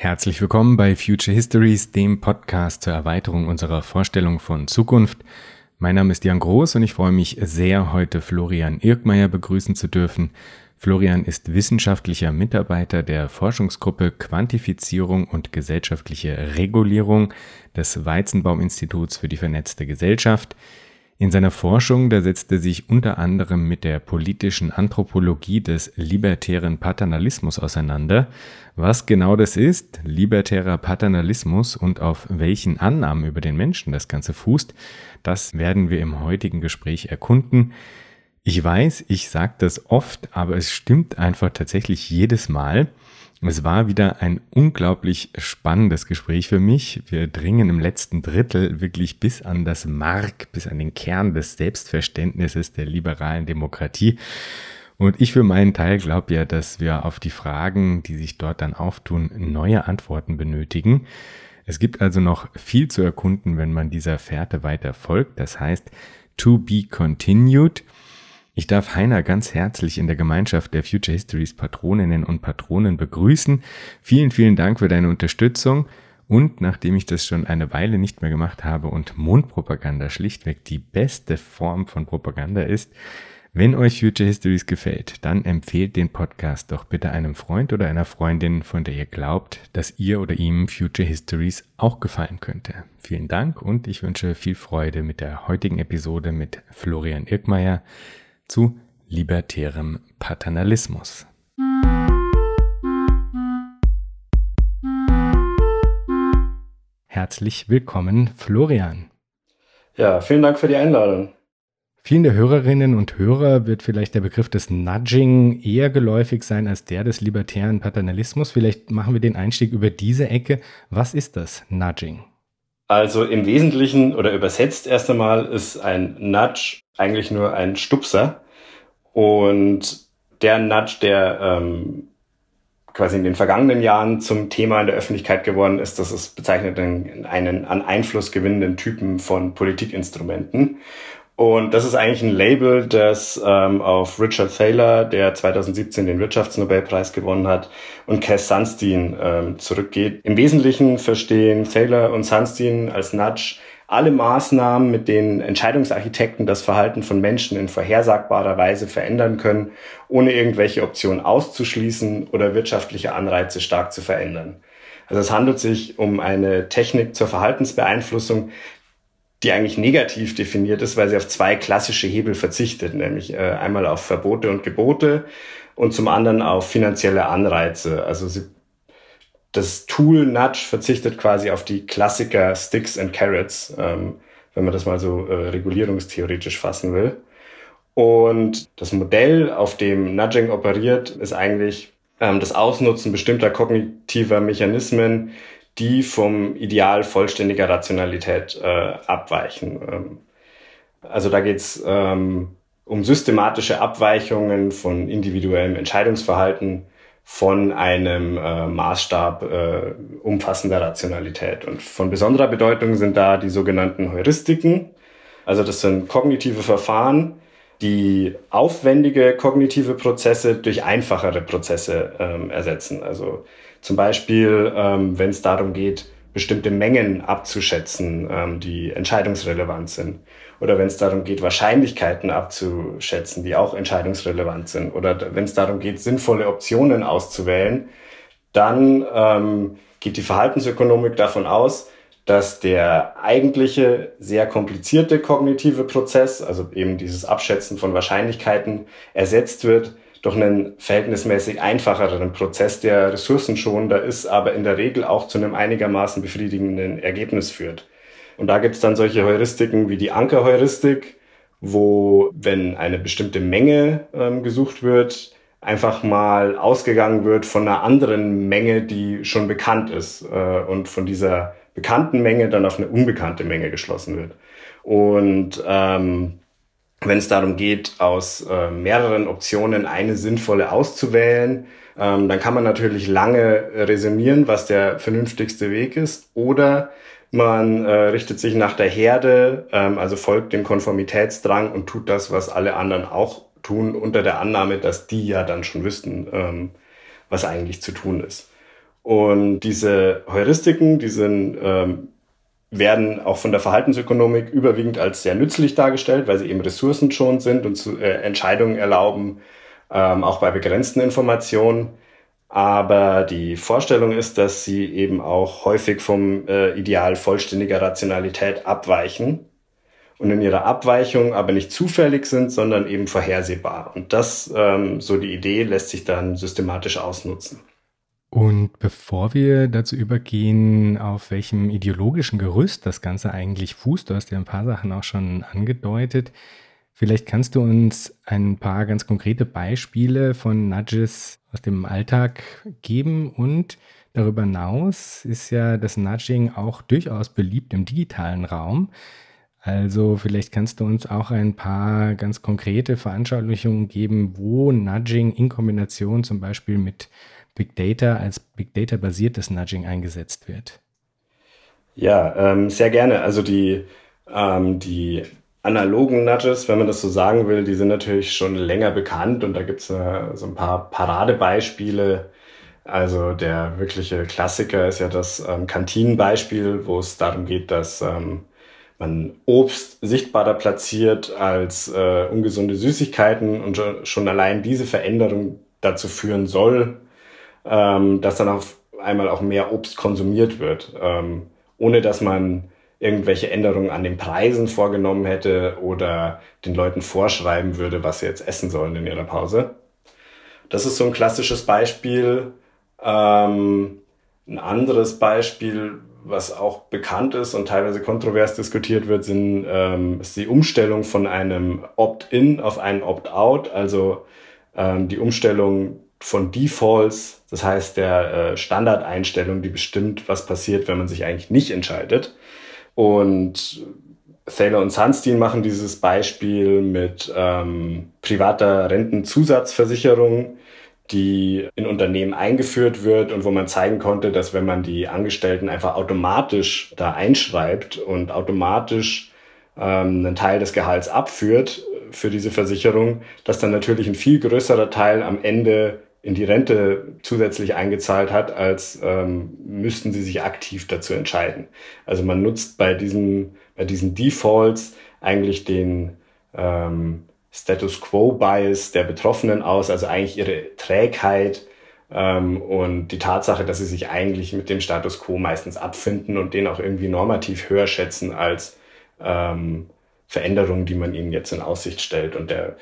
Herzlich willkommen bei Future Histories, dem Podcast zur Erweiterung unserer Vorstellung von Zukunft. Mein Name ist Jan Groß und ich freue mich sehr, heute Florian Irkmeier begrüßen zu dürfen. Florian ist wissenschaftlicher Mitarbeiter der Forschungsgruppe Quantifizierung und gesellschaftliche Regulierung des Weizenbaum-Instituts für die vernetzte Gesellschaft. In seiner Forschung, da setzt er sich unter anderem mit der politischen Anthropologie des libertären Paternalismus auseinander. Was genau das ist, libertärer Paternalismus und auf welchen Annahmen über den Menschen das Ganze fußt, das werden wir im heutigen Gespräch erkunden. Ich weiß, ich sage das oft, aber es stimmt einfach tatsächlich jedes Mal. Es war wieder ein unglaublich spannendes Gespräch für mich. Wir dringen im letzten Drittel wirklich bis an das Mark, bis an den Kern des Selbstverständnisses der liberalen Demokratie. Und ich für meinen Teil glaube ja, dass wir auf die Fragen, die sich dort dann auftun, neue Antworten benötigen. Es gibt also noch viel zu erkunden, wenn man dieser Fährte weiter folgt. Das heißt, to be continued. Ich darf Heiner ganz herzlich in der Gemeinschaft der Future Histories Patroninnen und Patronen begrüßen. Vielen, vielen Dank für deine Unterstützung. Und nachdem ich das schon eine Weile nicht mehr gemacht habe und Mundpropaganda schlichtweg die beste Form von Propaganda ist, wenn euch Future Histories gefällt, dann empfehlt den Podcast doch bitte einem Freund oder einer Freundin, von der ihr glaubt, dass ihr oder ihm Future Histories auch gefallen könnte. Vielen Dank und ich wünsche viel Freude mit der heutigen Episode mit Florian Irkmeier zu libertärem Paternalismus. Herzlich willkommen, Florian. Ja, vielen Dank für die Einladung. Vielen der Hörerinnen und Hörer wird vielleicht der Begriff des Nudging eher geläufig sein als der des libertären Paternalismus. Vielleicht machen wir den Einstieg über diese Ecke. Was ist das Nudging? Also im Wesentlichen oder übersetzt erst einmal ist ein Nudge eigentlich nur ein Stupser. Und der Nudge, der ähm, quasi in den vergangenen Jahren zum Thema in der Öffentlichkeit geworden ist, das ist bezeichnet einen, einen an Einfluss gewinnenden Typen von Politikinstrumenten. Und das ist eigentlich ein Label, das ähm, auf Richard Thaler, der 2017 den Wirtschaftsnobelpreis gewonnen hat, und Cass Sunstein ähm, zurückgeht. Im Wesentlichen verstehen Thaler und Sunstein als Nudge alle Maßnahmen, mit denen Entscheidungsarchitekten das Verhalten von Menschen in vorhersagbarer Weise verändern können, ohne irgendwelche Optionen auszuschließen oder wirtschaftliche Anreize stark zu verändern. Also es handelt sich um eine Technik zur Verhaltensbeeinflussung, die eigentlich negativ definiert ist, weil sie auf zwei klassische Hebel verzichtet, nämlich äh, einmal auf Verbote und Gebote und zum anderen auf finanzielle Anreize. Also sie, das Tool Nudge verzichtet quasi auf die Klassiker Sticks and Carrots, ähm, wenn man das mal so äh, regulierungstheoretisch fassen will. Und das Modell, auf dem Nudging operiert, ist eigentlich ähm, das Ausnutzen bestimmter kognitiver Mechanismen, die vom Ideal vollständiger Rationalität äh, abweichen. Ähm, also da geht's ähm, um systematische Abweichungen von individuellem Entscheidungsverhalten von einem äh, Maßstab äh, umfassender Rationalität. Und von besonderer Bedeutung sind da die sogenannten Heuristiken. Also das sind kognitive Verfahren, die aufwendige kognitive Prozesse durch einfachere Prozesse ähm, ersetzen. Also zum Beispiel, ähm, wenn es darum geht, bestimmte Mengen abzuschätzen, ähm, die entscheidungsrelevant sind. Oder wenn es darum geht, Wahrscheinlichkeiten abzuschätzen, die auch entscheidungsrelevant sind. Oder wenn es darum geht, sinnvolle Optionen auszuwählen, dann ähm, geht die Verhaltensökonomik davon aus, dass der eigentliche sehr komplizierte kognitive Prozess, also eben dieses Abschätzen von Wahrscheinlichkeiten, ersetzt wird durch einen verhältnismäßig einfacheren Prozess, der ressourcenschonender ist, aber in der Regel auch zu einem einigermaßen befriedigenden Ergebnis führt. Und da gibt es dann solche Heuristiken wie die Ankerheuristik, wo, wenn eine bestimmte Menge ähm, gesucht wird, einfach mal ausgegangen wird von einer anderen Menge, die schon bekannt ist äh, und von dieser bekannten Menge dann auf eine unbekannte Menge geschlossen wird. Und ähm, wenn es darum geht, aus äh, mehreren Optionen eine sinnvolle auszuwählen, ähm, dann kann man natürlich lange resümieren, was der vernünftigste Weg ist. Oder man äh, richtet sich nach der Herde, ähm, also folgt dem Konformitätsdrang und tut das, was alle anderen auch tun, unter der Annahme, dass die ja dann schon wüssten, ähm, was eigentlich zu tun ist. Und diese Heuristiken, die sind, ähm, werden auch von der Verhaltensökonomik überwiegend als sehr nützlich dargestellt, weil sie eben ressourcenschonend sind und zu, äh, Entscheidungen erlauben, ähm, auch bei begrenzten Informationen. Aber die Vorstellung ist, dass sie eben auch häufig vom äh, Ideal vollständiger Rationalität abweichen und in ihrer Abweichung aber nicht zufällig sind, sondern eben vorhersehbar. Und das, ähm, so die Idee, lässt sich dann systematisch ausnutzen. Und bevor wir dazu übergehen, auf welchem ideologischen Gerüst das Ganze eigentlich fußt, du hast ja ein paar Sachen auch schon angedeutet, vielleicht kannst du uns ein paar ganz konkrete Beispiele von Nudges aus dem Alltag geben und darüber hinaus ist ja das Nudging auch durchaus beliebt im digitalen Raum. Also vielleicht kannst du uns auch ein paar ganz konkrete Veranschaulichungen geben, wo Nudging in Kombination zum Beispiel mit Big Data als Big Data basiertes Nudging eingesetzt wird. Ja, ähm, sehr gerne. Also die, ähm, die analogen Nudges, wenn man das so sagen will, die sind natürlich schon länger bekannt und da gibt es äh, so ein paar Paradebeispiele. Also der wirkliche Klassiker ist ja das ähm, Kantinenbeispiel, wo es darum geht, dass ähm, man Obst sichtbarer platziert als äh, ungesunde Süßigkeiten und schon allein diese Veränderung dazu führen soll, ähm, dass dann auf einmal auch mehr Obst konsumiert wird, ähm, ohne dass man irgendwelche Änderungen an den Preisen vorgenommen hätte oder den Leuten vorschreiben würde, was sie jetzt essen sollen in ihrer Pause. Das ist so ein klassisches Beispiel. Ähm, ein anderes Beispiel, was auch bekannt ist und teilweise kontrovers diskutiert wird, sind, ähm, ist die Umstellung von einem Opt-in auf einen Opt-out, also ähm, die Umstellung von Defaults, das heißt der äh, Standardeinstellung, die bestimmt, was passiert, wenn man sich eigentlich nicht entscheidet. Und Thaler und Sunstein machen dieses Beispiel mit ähm, privater Rentenzusatzversicherung, die in Unternehmen eingeführt wird und wo man zeigen konnte, dass wenn man die Angestellten einfach automatisch da einschreibt und automatisch ähm, einen Teil des Gehalts abführt für diese Versicherung, dass dann natürlich ein viel größerer Teil am Ende in die Rente zusätzlich eingezahlt hat, als ähm, müssten sie sich aktiv dazu entscheiden. Also man nutzt bei diesen, bei diesen Defaults eigentlich den ähm, Status Quo Bias der Betroffenen aus, also eigentlich ihre Trägheit ähm, und die Tatsache, dass sie sich eigentlich mit dem Status Quo meistens abfinden und den auch irgendwie normativ höher schätzen als ähm, Veränderungen, die man ihnen jetzt in Aussicht stellt. Und der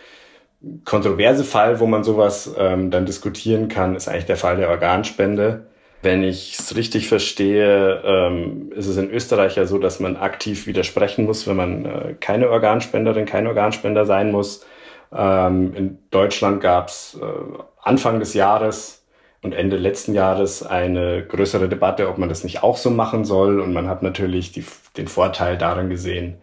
kontroverse Fall, wo man sowas ähm, dann diskutieren kann, ist eigentlich der Fall der Organspende. Wenn ich es richtig verstehe, ähm, ist es in Österreich ja so, dass man aktiv widersprechen muss, wenn man äh, keine Organspenderin, kein Organspender sein muss. Ähm, in Deutschland gab es äh, Anfang des Jahres und Ende letzten Jahres eine größere Debatte, ob man das nicht auch so machen soll. Und man hat natürlich die, den Vorteil darin gesehen,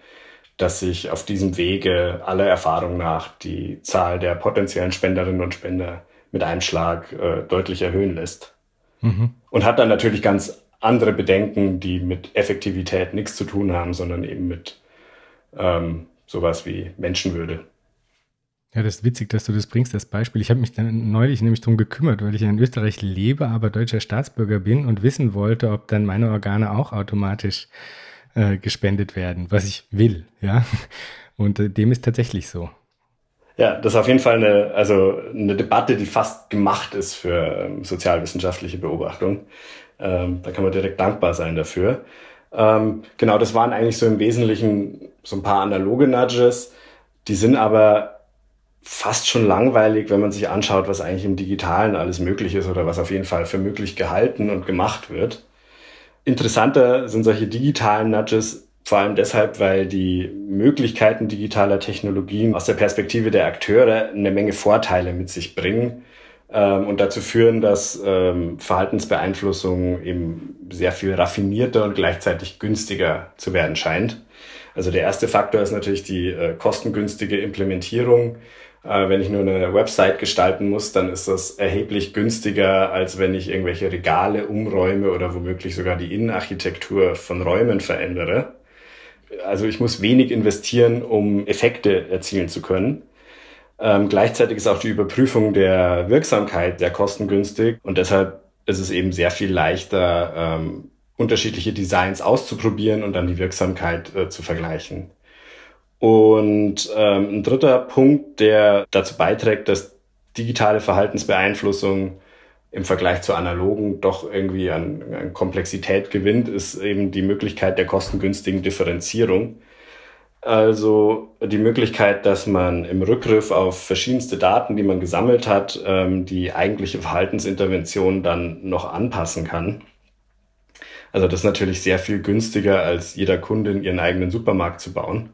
dass sich auf diesem Wege aller Erfahrung nach die Zahl der potenziellen Spenderinnen und Spender mit einem Schlag äh, deutlich erhöhen lässt. Mhm. Und hat dann natürlich ganz andere Bedenken, die mit Effektivität nichts zu tun haben, sondern eben mit ähm, sowas wie Menschenwürde. Ja, das ist witzig, dass du das bringst, das Beispiel. Ich habe mich dann neulich nämlich darum gekümmert, weil ich in Österreich lebe, aber deutscher Staatsbürger bin und wissen wollte, ob dann meine Organe auch automatisch äh, gespendet werden, was ich will, ja. Und äh, dem ist tatsächlich so. Ja, das ist auf jeden Fall eine, also eine Debatte, die fast gemacht ist für ähm, sozialwissenschaftliche Beobachtung. Ähm, da kann man direkt dankbar sein dafür. Ähm, genau, das waren eigentlich so im Wesentlichen so ein paar analoge Nudges. Die sind aber fast schon langweilig, wenn man sich anschaut, was eigentlich im Digitalen alles möglich ist oder was auf jeden Fall für möglich gehalten und gemacht wird. Interessanter sind solche digitalen Nudges vor allem deshalb, weil die Möglichkeiten digitaler Technologien aus der Perspektive der Akteure eine Menge Vorteile mit sich bringen ähm, und dazu führen, dass ähm, Verhaltensbeeinflussung eben sehr viel raffinierter und gleichzeitig günstiger zu werden scheint. Also der erste Faktor ist natürlich die äh, kostengünstige Implementierung äh, wenn ich nur eine Website gestalten muss, dann ist das erheblich günstiger, als wenn ich irgendwelche Regale umräume oder womöglich sogar die Innenarchitektur von Räumen verändere. Also ich muss wenig investieren, um Effekte erzielen zu können. Ähm, gleichzeitig ist auch die Überprüfung der Wirksamkeit sehr kostengünstig und deshalb ist es eben sehr viel leichter, ähm, unterschiedliche Designs auszuprobieren und dann die Wirksamkeit äh, zu vergleichen. Und ähm, ein dritter Punkt, der dazu beiträgt, dass digitale Verhaltensbeeinflussung im Vergleich zu analogen doch irgendwie an, an Komplexität gewinnt, ist eben die Möglichkeit der kostengünstigen Differenzierung. Also die Möglichkeit, dass man im Rückgriff auf verschiedenste Daten, die man gesammelt hat, ähm, die eigentliche Verhaltensintervention dann noch anpassen kann. Also das ist natürlich sehr viel günstiger, als jeder Kunde in ihren eigenen Supermarkt zu bauen.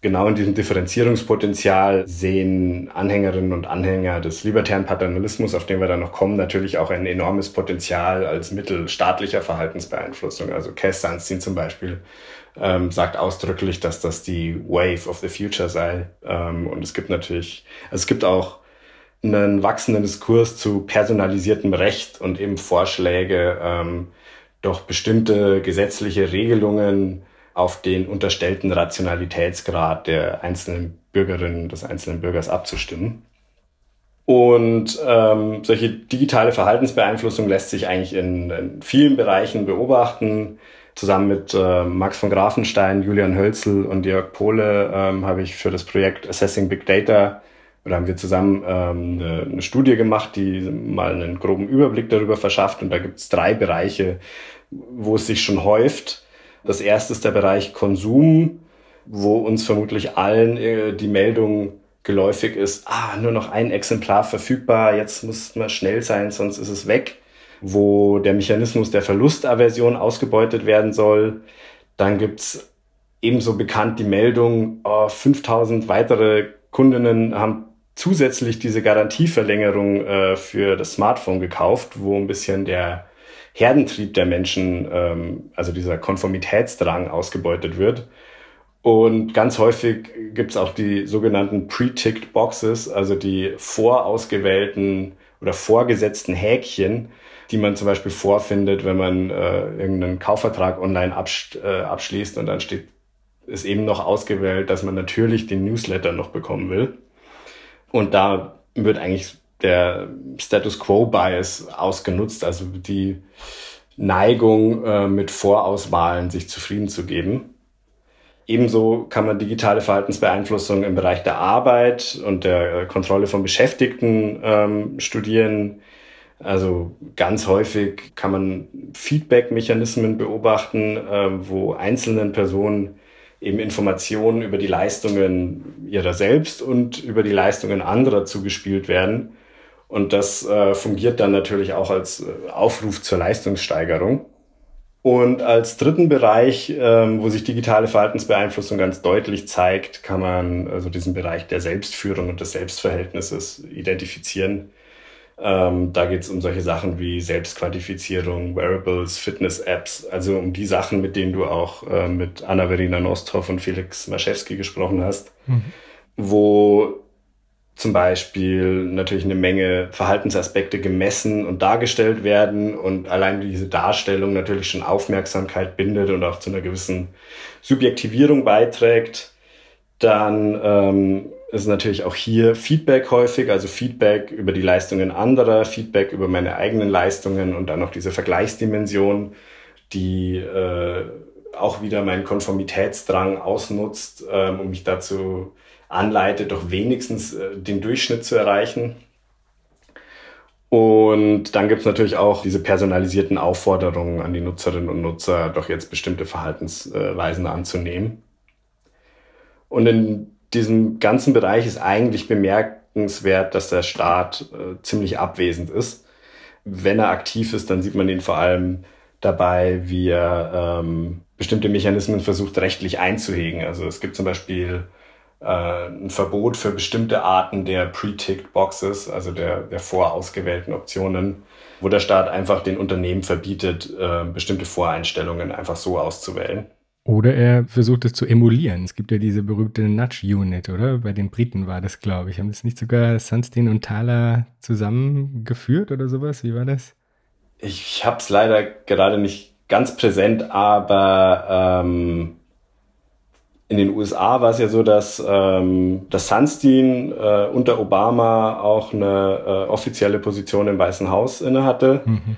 Genau in diesem Differenzierungspotenzial sehen Anhängerinnen und Anhänger des libertären Paternalismus, auf den wir dann noch kommen, natürlich auch ein enormes Potenzial als Mittel staatlicher Verhaltensbeeinflussung. Also Cass Sunstein zum Beispiel ähm, sagt ausdrücklich, dass das die Wave of the Future sei. Ähm, und es gibt natürlich, also es gibt auch einen wachsenden Diskurs zu personalisiertem Recht und eben Vorschläge, ähm, doch bestimmte gesetzliche Regelungen auf den unterstellten Rationalitätsgrad der einzelnen Bürgerinnen, des einzelnen Bürgers abzustimmen. Und ähm, solche digitale Verhaltensbeeinflussung lässt sich eigentlich in, in vielen Bereichen beobachten. Zusammen mit äh, Max von Grafenstein, Julian Hölzel und Jörg Pohle ähm, habe ich für das Projekt Assessing Big Data oder haben wir zusammen ähm, eine, eine Studie gemacht, die mal einen groben Überblick darüber verschafft. Und da gibt es drei Bereiche, wo es sich schon häuft. Das erste ist der Bereich Konsum, wo uns vermutlich allen äh, die Meldung geläufig ist, ah, nur noch ein Exemplar verfügbar, jetzt muss man schnell sein, sonst ist es weg, wo der Mechanismus der Verlustaversion ausgebeutet werden soll. Dann gibt's ebenso bekannt die Meldung, oh, 5000 weitere Kundinnen haben zusätzlich diese Garantieverlängerung äh, für das Smartphone gekauft, wo ein bisschen der Herdentrieb der Menschen, ähm, also dieser Konformitätsdrang ausgebeutet wird. Und ganz häufig gibt es auch die sogenannten pre-ticked Boxes, also die vorausgewählten oder vorgesetzten Häkchen, die man zum Beispiel vorfindet, wenn man äh, irgendeinen Kaufvertrag online absch äh, abschließt und dann steht, ist eben noch ausgewählt, dass man natürlich den Newsletter noch bekommen will. Und da wird eigentlich der Status Quo Bias ausgenutzt, also die Neigung, äh, mit Vorauswahlen sich zufrieden zu geben. Ebenso kann man digitale Verhaltensbeeinflussung im Bereich der Arbeit und der Kontrolle von Beschäftigten ähm, studieren. Also ganz häufig kann man Feedback-Mechanismen beobachten, äh, wo einzelnen Personen eben Informationen über die Leistungen ihrer selbst und über die Leistungen anderer zugespielt werden und das äh, fungiert dann natürlich auch als äh, Aufruf zur Leistungssteigerung. Und als dritten Bereich, ähm, wo sich digitale Verhaltensbeeinflussung ganz deutlich zeigt, kann man also diesen Bereich der Selbstführung und des Selbstverhältnisses identifizieren. Ähm, da geht es um solche Sachen wie Selbstquantifizierung, Wearables, Fitness-Apps, also um die Sachen, mit denen du auch äh, mit Anna-Verena Nosthoff und Felix Maschewski gesprochen hast, mhm. wo zum Beispiel natürlich eine Menge Verhaltensaspekte gemessen und dargestellt werden und allein diese Darstellung natürlich schon Aufmerksamkeit bindet und auch zu einer gewissen Subjektivierung beiträgt. Dann ähm, ist natürlich auch hier Feedback häufig, also Feedback über die Leistungen anderer, Feedback über meine eigenen Leistungen und dann noch diese Vergleichsdimension, die äh, auch wieder meinen Konformitätsdrang ausnutzt, ähm, um mich dazu anleitet, doch wenigstens äh, den Durchschnitt zu erreichen. Und dann gibt es natürlich auch diese personalisierten Aufforderungen an die Nutzerinnen und Nutzer, doch jetzt bestimmte Verhaltensweisen anzunehmen. Und in diesem ganzen Bereich ist eigentlich bemerkenswert, dass der Staat äh, ziemlich abwesend ist. Wenn er aktiv ist, dann sieht man ihn vor allem dabei, wie er ähm, bestimmte Mechanismen versucht rechtlich einzuhegen. Also es gibt zum Beispiel äh, ein Verbot für bestimmte Arten der pre-ticked Boxes, also der, der vorausgewählten Optionen, wo der Staat einfach den Unternehmen verbietet, äh, bestimmte Voreinstellungen einfach so auszuwählen. Oder er versucht es zu emulieren. Es gibt ja diese berühmte Nudge-Unit, oder? Bei den Briten war das, glaube ich. Haben das nicht sogar Sunstein und Thaler zusammengeführt oder sowas? Wie war das? Ich habe es leider gerade nicht ganz präsent, aber ähm, in den USA war es ja so, dass, ähm, dass Sunstein äh, unter Obama auch eine äh, offizielle Position im Weißen Haus inne hatte. Mhm.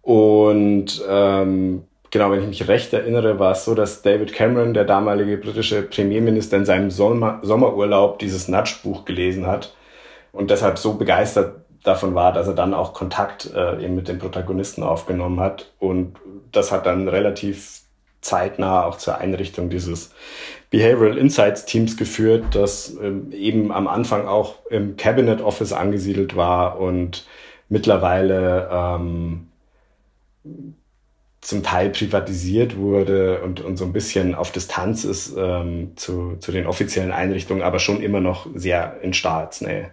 Und ähm, genau, wenn ich mich recht erinnere, war es so, dass David Cameron, der damalige britische Premierminister, in seinem Sommer Sommerurlaub dieses Nudge-Buch gelesen hat und deshalb so begeistert davon war, dass er dann auch Kontakt äh, eben mit den Protagonisten aufgenommen hat. Und das hat dann relativ zeitnah auch zur Einrichtung dieses Behavioral Insights Teams geführt, das ähm, eben am Anfang auch im Cabinet Office angesiedelt war und mittlerweile ähm, zum Teil privatisiert wurde und, und so ein bisschen auf Distanz ist ähm, zu, zu den offiziellen Einrichtungen, aber schon immer noch sehr in Staatsnähe.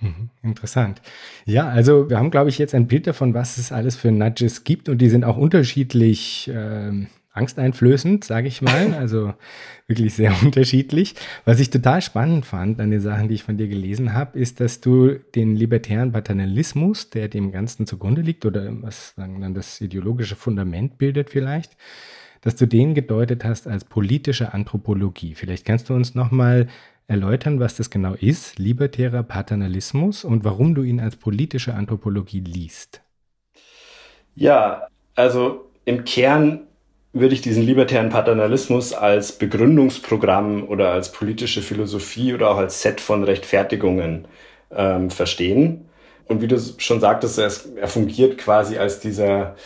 Mhm, interessant. Ja, also wir haben, glaube ich, jetzt ein Bild davon, was es alles für Nudges gibt und die sind auch unterschiedlich ähm, angsteinflößend, sage ich mal. Also wirklich sehr unterschiedlich. Was ich total spannend fand an den Sachen, die ich von dir gelesen habe, ist, dass du den libertären Paternalismus, der dem Ganzen zugrunde liegt, oder was sagen dann das ideologische Fundament bildet vielleicht, dass du den gedeutet hast als politische Anthropologie. Vielleicht kannst du uns nochmal erläutern, was das genau ist, libertärer Paternalismus, und warum du ihn als politische Anthropologie liest. Ja, also im Kern würde ich diesen libertären Paternalismus als Begründungsprogramm oder als politische Philosophie oder auch als Set von Rechtfertigungen ähm, verstehen. Und wie du schon sagtest, er, er fungiert quasi als dieser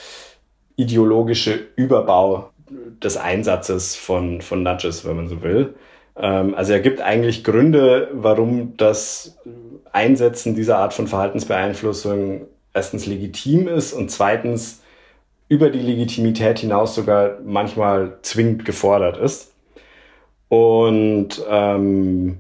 ideologische Überbau des Einsatzes von, von Nudges, wenn man so will. Ähm, also er gibt eigentlich Gründe, warum das Einsetzen dieser Art von Verhaltensbeeinflussung erstens legitim ist und zweitens über die Legitimität hinaus sogar manchmal zwingend gefordert ist. Und ähm,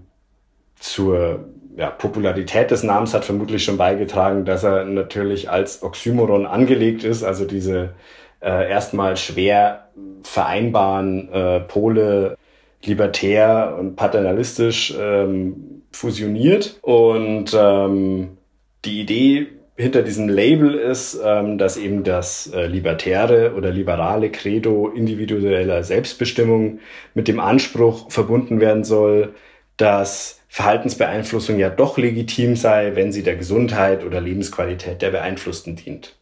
zur ja, Popularität des Namens hat vermutlich schon beigetragen, dass er natürlich als Oxymoron angelegt ist, also diese äh, erstmal schwer vereinbaren äh, Pole libertär und paternalistisch ähm, fusioniert. Und ähm, die Idee hinter diesem Label ist, ähm, dass eben das äh, libertäre oder liberale Credo individueller Selbstbestimmung mit dem Anspruch verbunden werden soll, dass Verhaltensbeeinflussung ja doch legitim sei, wenn sie der Gesundheit oder Lebensqualität der Beeinflussten dient.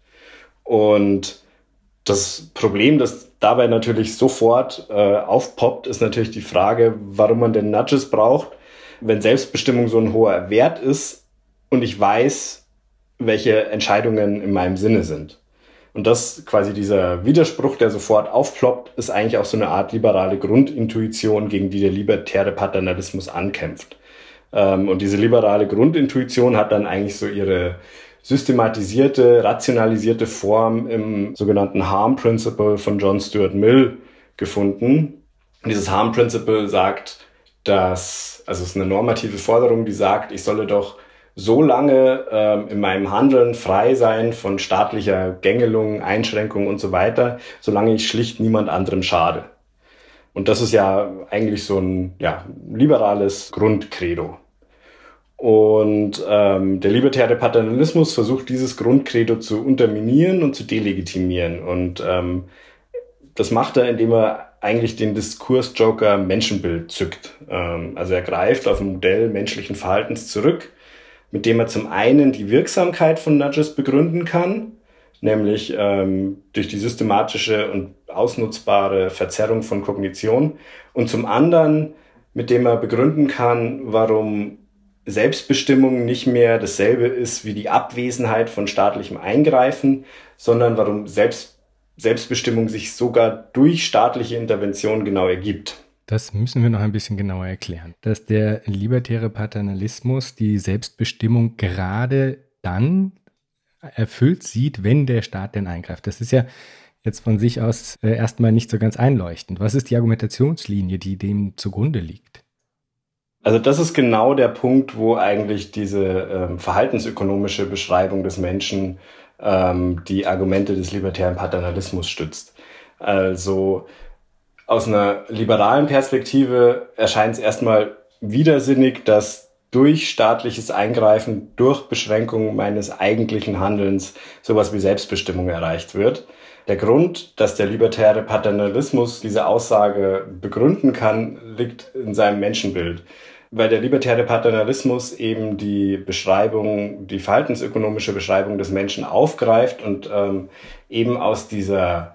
Und das Problem, das dabei natürlich sofort äh, aufpoppt, ist natürlich die Frage, warum man denn Nudges braucht, wenn Selbstbestimmung so ein hoher Wert ist und ich weiß, welche Entscheidungen in meinem Sinne sind. Und das quasi dieser Widerspruch, der sofort aufploppt, ist eigentlich auch so eine Art liberale Grundintuition, gegen die der libertäre Paternalismus ankämpft. Ähm, und diese liberale Grundintuition hat dann eigentlich so ihre systematisierte, rationalisierte Form im sogenannten Harm Principle von John Stuart Mill gefunden. Und dieses Harm Principle sagt, dass, also es ist eine normative Forderung, die sagt, ich solle doch so lange ähm, in meinem Handeln frei sein von staatlicher Gängelung, Einschränkung und so weiter, solange ich schlicht niemand anderem schade. Und das ist ja eigentlich so ein ja, liberales Grundcredo. Und ähm, der libertäre Paternalismus versucht dieses Grundcredo zu unterminieren und zu delegitimieren. Und ähm, das macht er, indem er eigentlich den Diskursjoker Menschenbild zückt. Ähm, also er greift auf ein Modell menschlichen Verhaltens zurück mit dem er zum einen die Wirksamkeit von Nudges begründen kann, nämlich ähm, durch die systematische und ausnutzbare Verzerrung von Kognition und zum anderen, mit dem er begründen kann, warum Selbstbestimmung nicht mehr dasselbe ist wie die Abwesenheit von staatlichem Eingreifen, sondern warum Selbst, Selbstbestimmung sich sogar durch staatliche Intervention genau ergibt. Das müssen wir noch ein bisschen genauer erklären. Dass der libertäre Paternalismus die Selbstbestimmung gerade dann erfüllt sieht, wenn der Staat denn eingreift. Das ist ja jetzt von sich aus äh, erstmal nicht so ganz einleuchtend. Was ist die Argumentationslinie, die dem zugrunde liegt? Also das ist genau der Punkt, wo eigentlich diese ähm, verhaltensökonomische Beschreibung des Menschen ähm, die Argumente des libertären Paternalismus stützt. Also aus einer liberalen Perspektive erscheint es erstmal widersinnig, dass durch staatliches Eingreifen, durch Beschränkung meines eigentlichen Handelns sowas wie Selbstbestimmung erreicht wird. Der Grund, dass der libertäre Paternalismus diese Aussage begründen kann, liegt in seinem Menschenbild weil der libertäre Paternalismus eben die Beschreibung, die verhaltensökonomische Beschreibung des Menschen aufgreift und ähm, eben aus dieser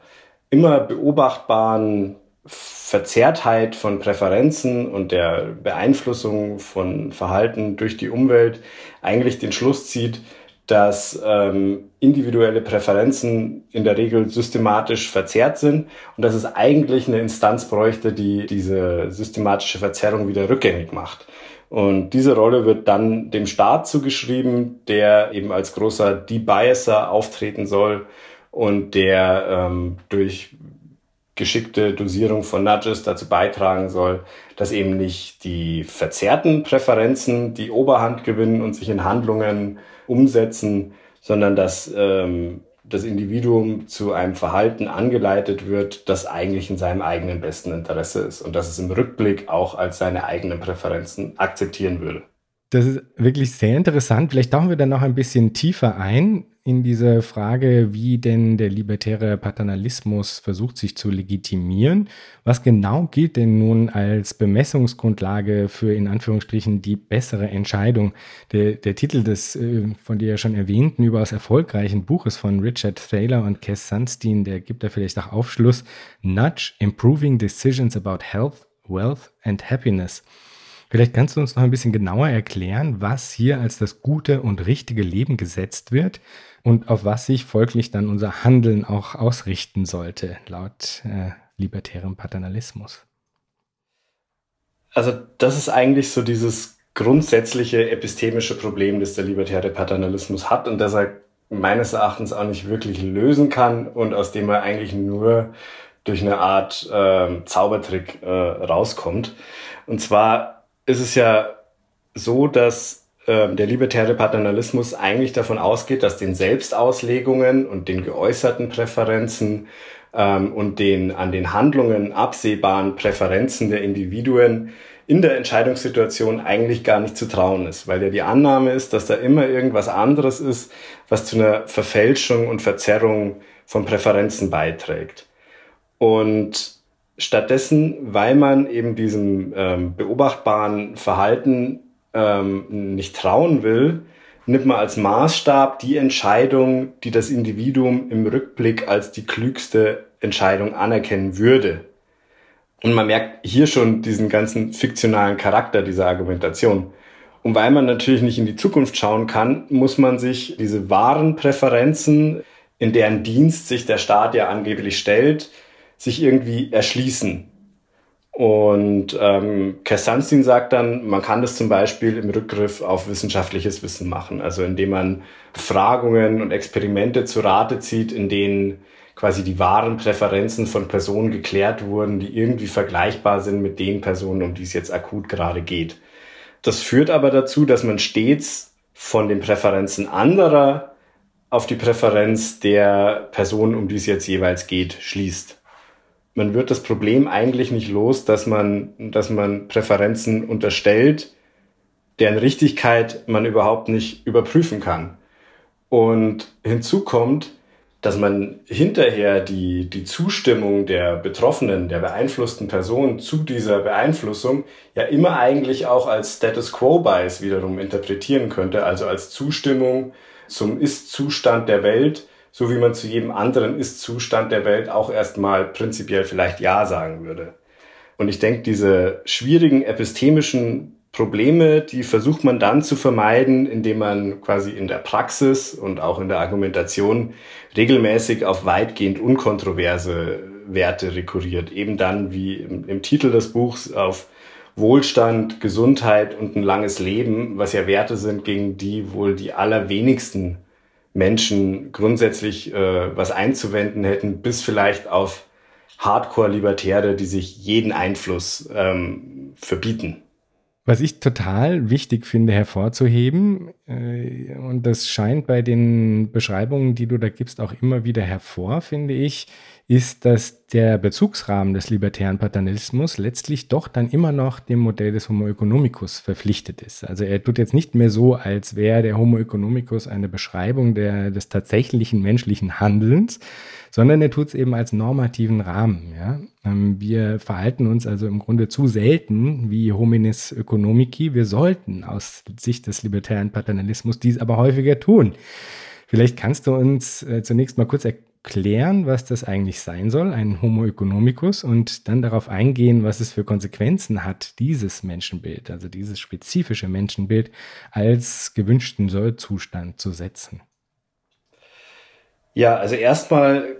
immer beobachtbaren Verzerrtheit von Präferenzen und der Beeinflussung von Verhalten durch die Umwelt eigentlich den Schluss zieht, dass ähm, individuelle Präferenzen in der Regel systematisch verzerrt sind und dass es eigentlich eine Instanz bräuchte, die diese systematische Verzerrung wieder rückgängig macht. Und diese Rolle wird dann dem Staat zugeschrieben, der eben als großer Debiaser auftreten soll und der ähm, durch geschickte Dosierung von Nudges dazu beitragen soll, dass eben nicht die verzerrten Präferenzen die Oberhand gewinnen und sich in Handlungen umsetzen, sondern dass ähm, das Individuum zu einem Verhalten angeleitet wird, das eigentlich in seinem eigenen besten Interesse ist und dass es im Rückblick auch als seine eigenen Präferenzen akzeptieren würde. Das ist wirklich sehr interessant. Vielleicht tauchen wir dann noch ein bisschen tiefer ein in diese Frage, wie denn der libertäre Paternalismus versucht, sich zu legitimieren. Was genau gilt denn nun als Bemessungsgrundlage für in Anführungsstrichen die bessere Entscheidung? Der, der Titel des äh, von dir ja schon erwähnten, überaus erfolgreichen Buches von Richard Thaler und Cass Sunstein, der gibt da vielleicht auch Aufschluss. Nudge, Improving Decisions About Health, Wealth and Happiness. Vielleicht kannst du uns noch ein bisschen genauer erklären, was hier als das gute und richtige Leben gesetzt wird und auf was sich folglich dann unser Handeln auch ausrichten sollte, laut äh, libertärem Paternalismus. Also das ist eigentlich so dieses grundsätzliche epistemische Problem, das der libertäre Paternalismus hat und das er meines Erachtens auch nicht wirklich lösen kann und aus dem er eigentlich nur durch eine Art äh, Zaubertrick äh, rauskommt. Und zwar ist es ja so, dass äh, der libertäre Paternalismus eigentlich davon ausgeht, dass den Selbstauslegungen und den geäußerten Präferenzen ähm, und den an den Handlungen absehbaren Präferenzen der Individuen in der Entscheidungssituation eigentlich gar nicht zu trauen ist, weil ja die Annahme ist, dass da immer irgendwas anderes ist, was zu einer Verfälschung und Verzerrung von Präferenzen beiträgt. Und Stattdessen, weil man eben diesem ähm, beobachtbaren Verhalten ähm, nicht trauen will, nimmt man als Maßstab die Entscheidung, die das Individuum im Rückblick als die klügste Entscheidung anerkennen würde. Und man merkt hier schon diesen ganzen fiktionalen Charakter dieser Argumentation. Und weil man natürlich nicht in die Zukunft schauen kann, muss man sich diese wahren Präferenzen, in deren Dienst sich der Staat ja angeblich stellt, sich irgendwie erschließen. Und ähm, Kerstanzin sagt dann, man kann das zum Beispiel im Rückgriff auf wissenschaftliches Wissen machen, also indem man Befragungen und Experimente zu Rate zieht, in denen quasi die wahren Präferenzen von Personen geklärt wurden, die irgendwie vergleichbar sind mit den Personen, um die es jetzt akut gerade geht. Das führt aber dazu, dass man stets von den Präferenzen anderer auf die Präferenz der Person, um die es jetzt jeweils geht, schließt man wird das Problem eigentlich nicht los, dass man, dass man Präferenzen unterstellt, deren Richtigkeit man überhaupt nicht überprüfen kann. Und hinzu kommt, dass man hinterher die, die Zustimmung der Betroffenen, der beeinflussten Person zu dieser Beeinflussung ja immer eigentlich auch als Status Quo Bias wiederum interpretieren könnte, also als Zustimmung zum Ist-Zustand der Welt, so wie man zu jedem anderen Ist-Zustand der Welt auch erstmal prinzipiell vielleicht Ja sagen würde. Und ich denke, diese schwierigen epistemischen Probleme, die versucht man dann zu vermeiden, indem man quasi in der Praxis und auch in der Argumentation regelmäßig auf weitgehend unkontroverse Werte rekurriert. Eben dann, wie im, im Titel des Buchs, auf Wohlstand, Gesundheit und ein langes Leben, was ja Werte sind, gegen die wohl die allerwenigsten Menschen grundsätzlich äh, was einzuwenden hätten, bis vielleicht auf Hardcore-Libertäre, die sich jeden Einfluss ähm, verbieten. Was ich total wichtig finde hervorzuheben, äh, und das scheint bei den Beschreibungen, die du da gibst, auch immer wieder hervor, finde ich, ist, dass der Bezugsrahmen des libertären Paternalismus letztlich doch dann immer noch dem Modell des Homo economicus verpflichtet ist. Also er tut jetzt nicht mehr so, als wäre der Homo economicus eine Beschreibung der, des tatsächlichen menschlichen Handelns, sondern er tut es eben als normativen Rahmen. Ja? Ähm, wir verhalten uns also im Grunde zu selten wie Hominis economici. Wir sollten aus Sicht des libertären Paternalismus dies aber häufiger tun. Vielleicht kannst du uns äh, zunächst mal kurz erklären, klären, was das eigentlich sein soll, ein Homo economicus, und dann darauf eingehen, was es für Konsequenzen hat, dieses Menschenbild, also dieses spezifische Menschenbild, als gewünschten Sollzustand zu setzen. Ja, also erstmal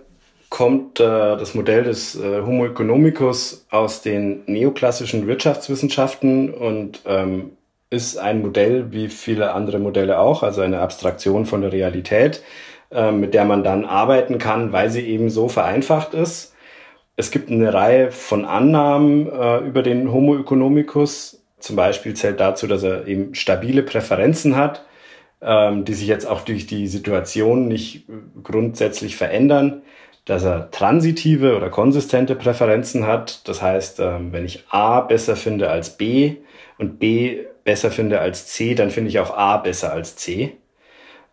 kommt äh, das Modell des äh, Homo economicus aus den neoklassischen Wirtschaftswissenschaften und ähm, ist ein Modell wie viele andere Modelle auch, also eine Abstraktion von der Realität ähm, mit der man dann arbeiten kann, weil sie eben so vereinfacht ist. Es gibt eine Reihe von Annahmen äh, über den Homo economicus. Zum Beispiel zählt dazu, dass er eben stabile Präferenzen hat, ähm, die sich jetzt auch durch die Situation nicht grundsätzlich verändern. Dass er transitive oder konsistente Präferenzen hat. Das heißt, ähm, wenn ich A besser finde als B und B besser finde als C, dann finde ich auch A besser als C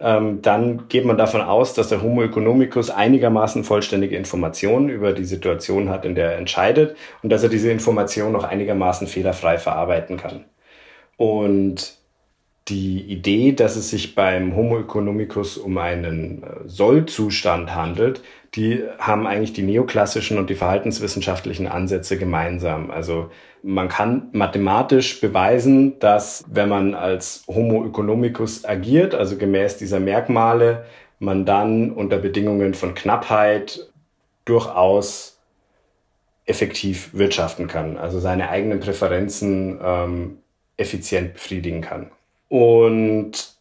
ähm, dann geht man davon aus, dass der Homo economicus einigermaßen vollständige Informationen über die Situation hat, in der er entscheidet und dass er diese Informationen noch einigermaßen fehlerfrei verarbeiten kann. Und die Idee, dass es sich beim Homo economicus um einen äh, Sollzustand handelt, die haben eigentlich die neoklassischen und die verhaltenswissenschaftlichen Ansätze gemeinsam. Also man kann mathematisch beweisen, dass wenn man als Homo economicus agiert, also gemäß dieser Merkmale, man dann unter Bedingungen von Knappheit durchaus effektiv wirtschaften kann, also seine eigenen Präferenzen ähm, effizient befriedigen kann. Und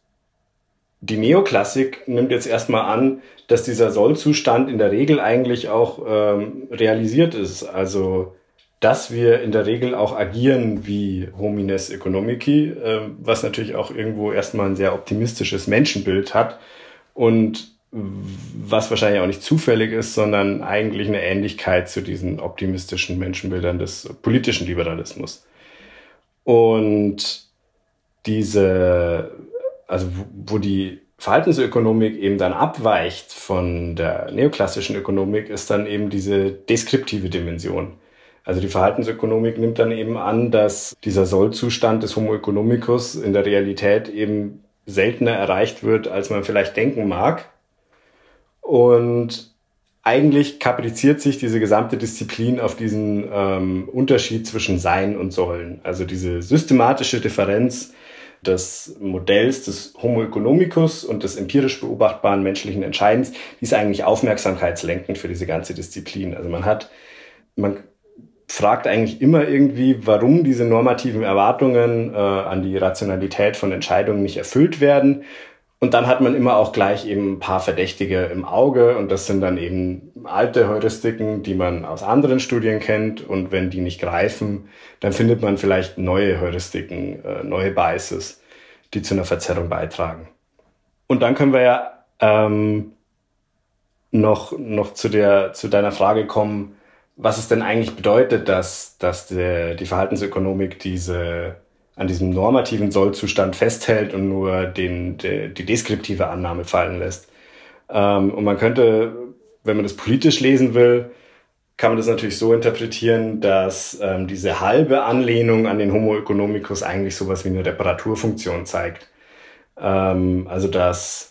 die Neoklassik nimmt jetzt erstmal an, dass dieser Sollzustand in der Regel eigentlich auch ähm, realisiert ist. Also dass wir in der Regel auch agieren wie Homines economici, äh, was natürlich auch irgendwo erstmal ein sehr optimistisches Menschenbild hat und was wahrscheinlich auch nicht zufällig ist, sondern eigentlich eine Ähnlichkeit zu diesen optimistischen Menschenbildern des politischen Liberalismus. Und diese, also wo die Verhaltensökonomik eben dann abweicht von der neoklassischen Ökonomik, ist dann eben diese deskriptive Dimension. Also die Verhaltensökonomik nimmt dann eben an, dass dieser Sollzustand des Homo economicus in der Realität eben seltener erreicht wird, als man vielleicht denken mag. Und eigentlich kapriziert sich diese gesamte Disziplin auf diesen ähm, Unterschied zwischen Sein und Sollen. Also diese systematische Differenz des Modells des Homo economicus und des empirisch beobachtbaren menschlichen Entscheidens, die ist eigentlich aufmerksamkeitslenkend für diese ganze Disziplin. Also man hat, man fragt eigentlich immer irgendwie, warum diese normativen Erwartungen äh, an die Rationalität von Entscheidungen nicht erfüllt werden. Und dann hat man immer auch gleich eben ein paar Verdächtige im Auge und das sind dann eben alte Heuristiken, die man aus anderen Studien kennt und wenn die nicht greifen, dann findet man vielleicht neue Heuristiken, äh, neue Biases, die zu einer Verzerrung beitragen. Und dann können wir ja ähm, noch, noch zu, der, zu deiner Frage kommen, was es denn eigentlich bedeutet, dass, dass der, die Verhaltensökonomik diese, an diesem normativen Sollzustand festhält und nur den, de, die deskriptive Annahme fallen lässt. Ähm, und man könnte, wenn man das politisch lesen will, kann man das natürlich so interpretieren, dass ähm, diese halbe Anlehnung an den Homo economicus eigentlich sowas wie eine Reparaturfunktion zeigt. Ähm, also dass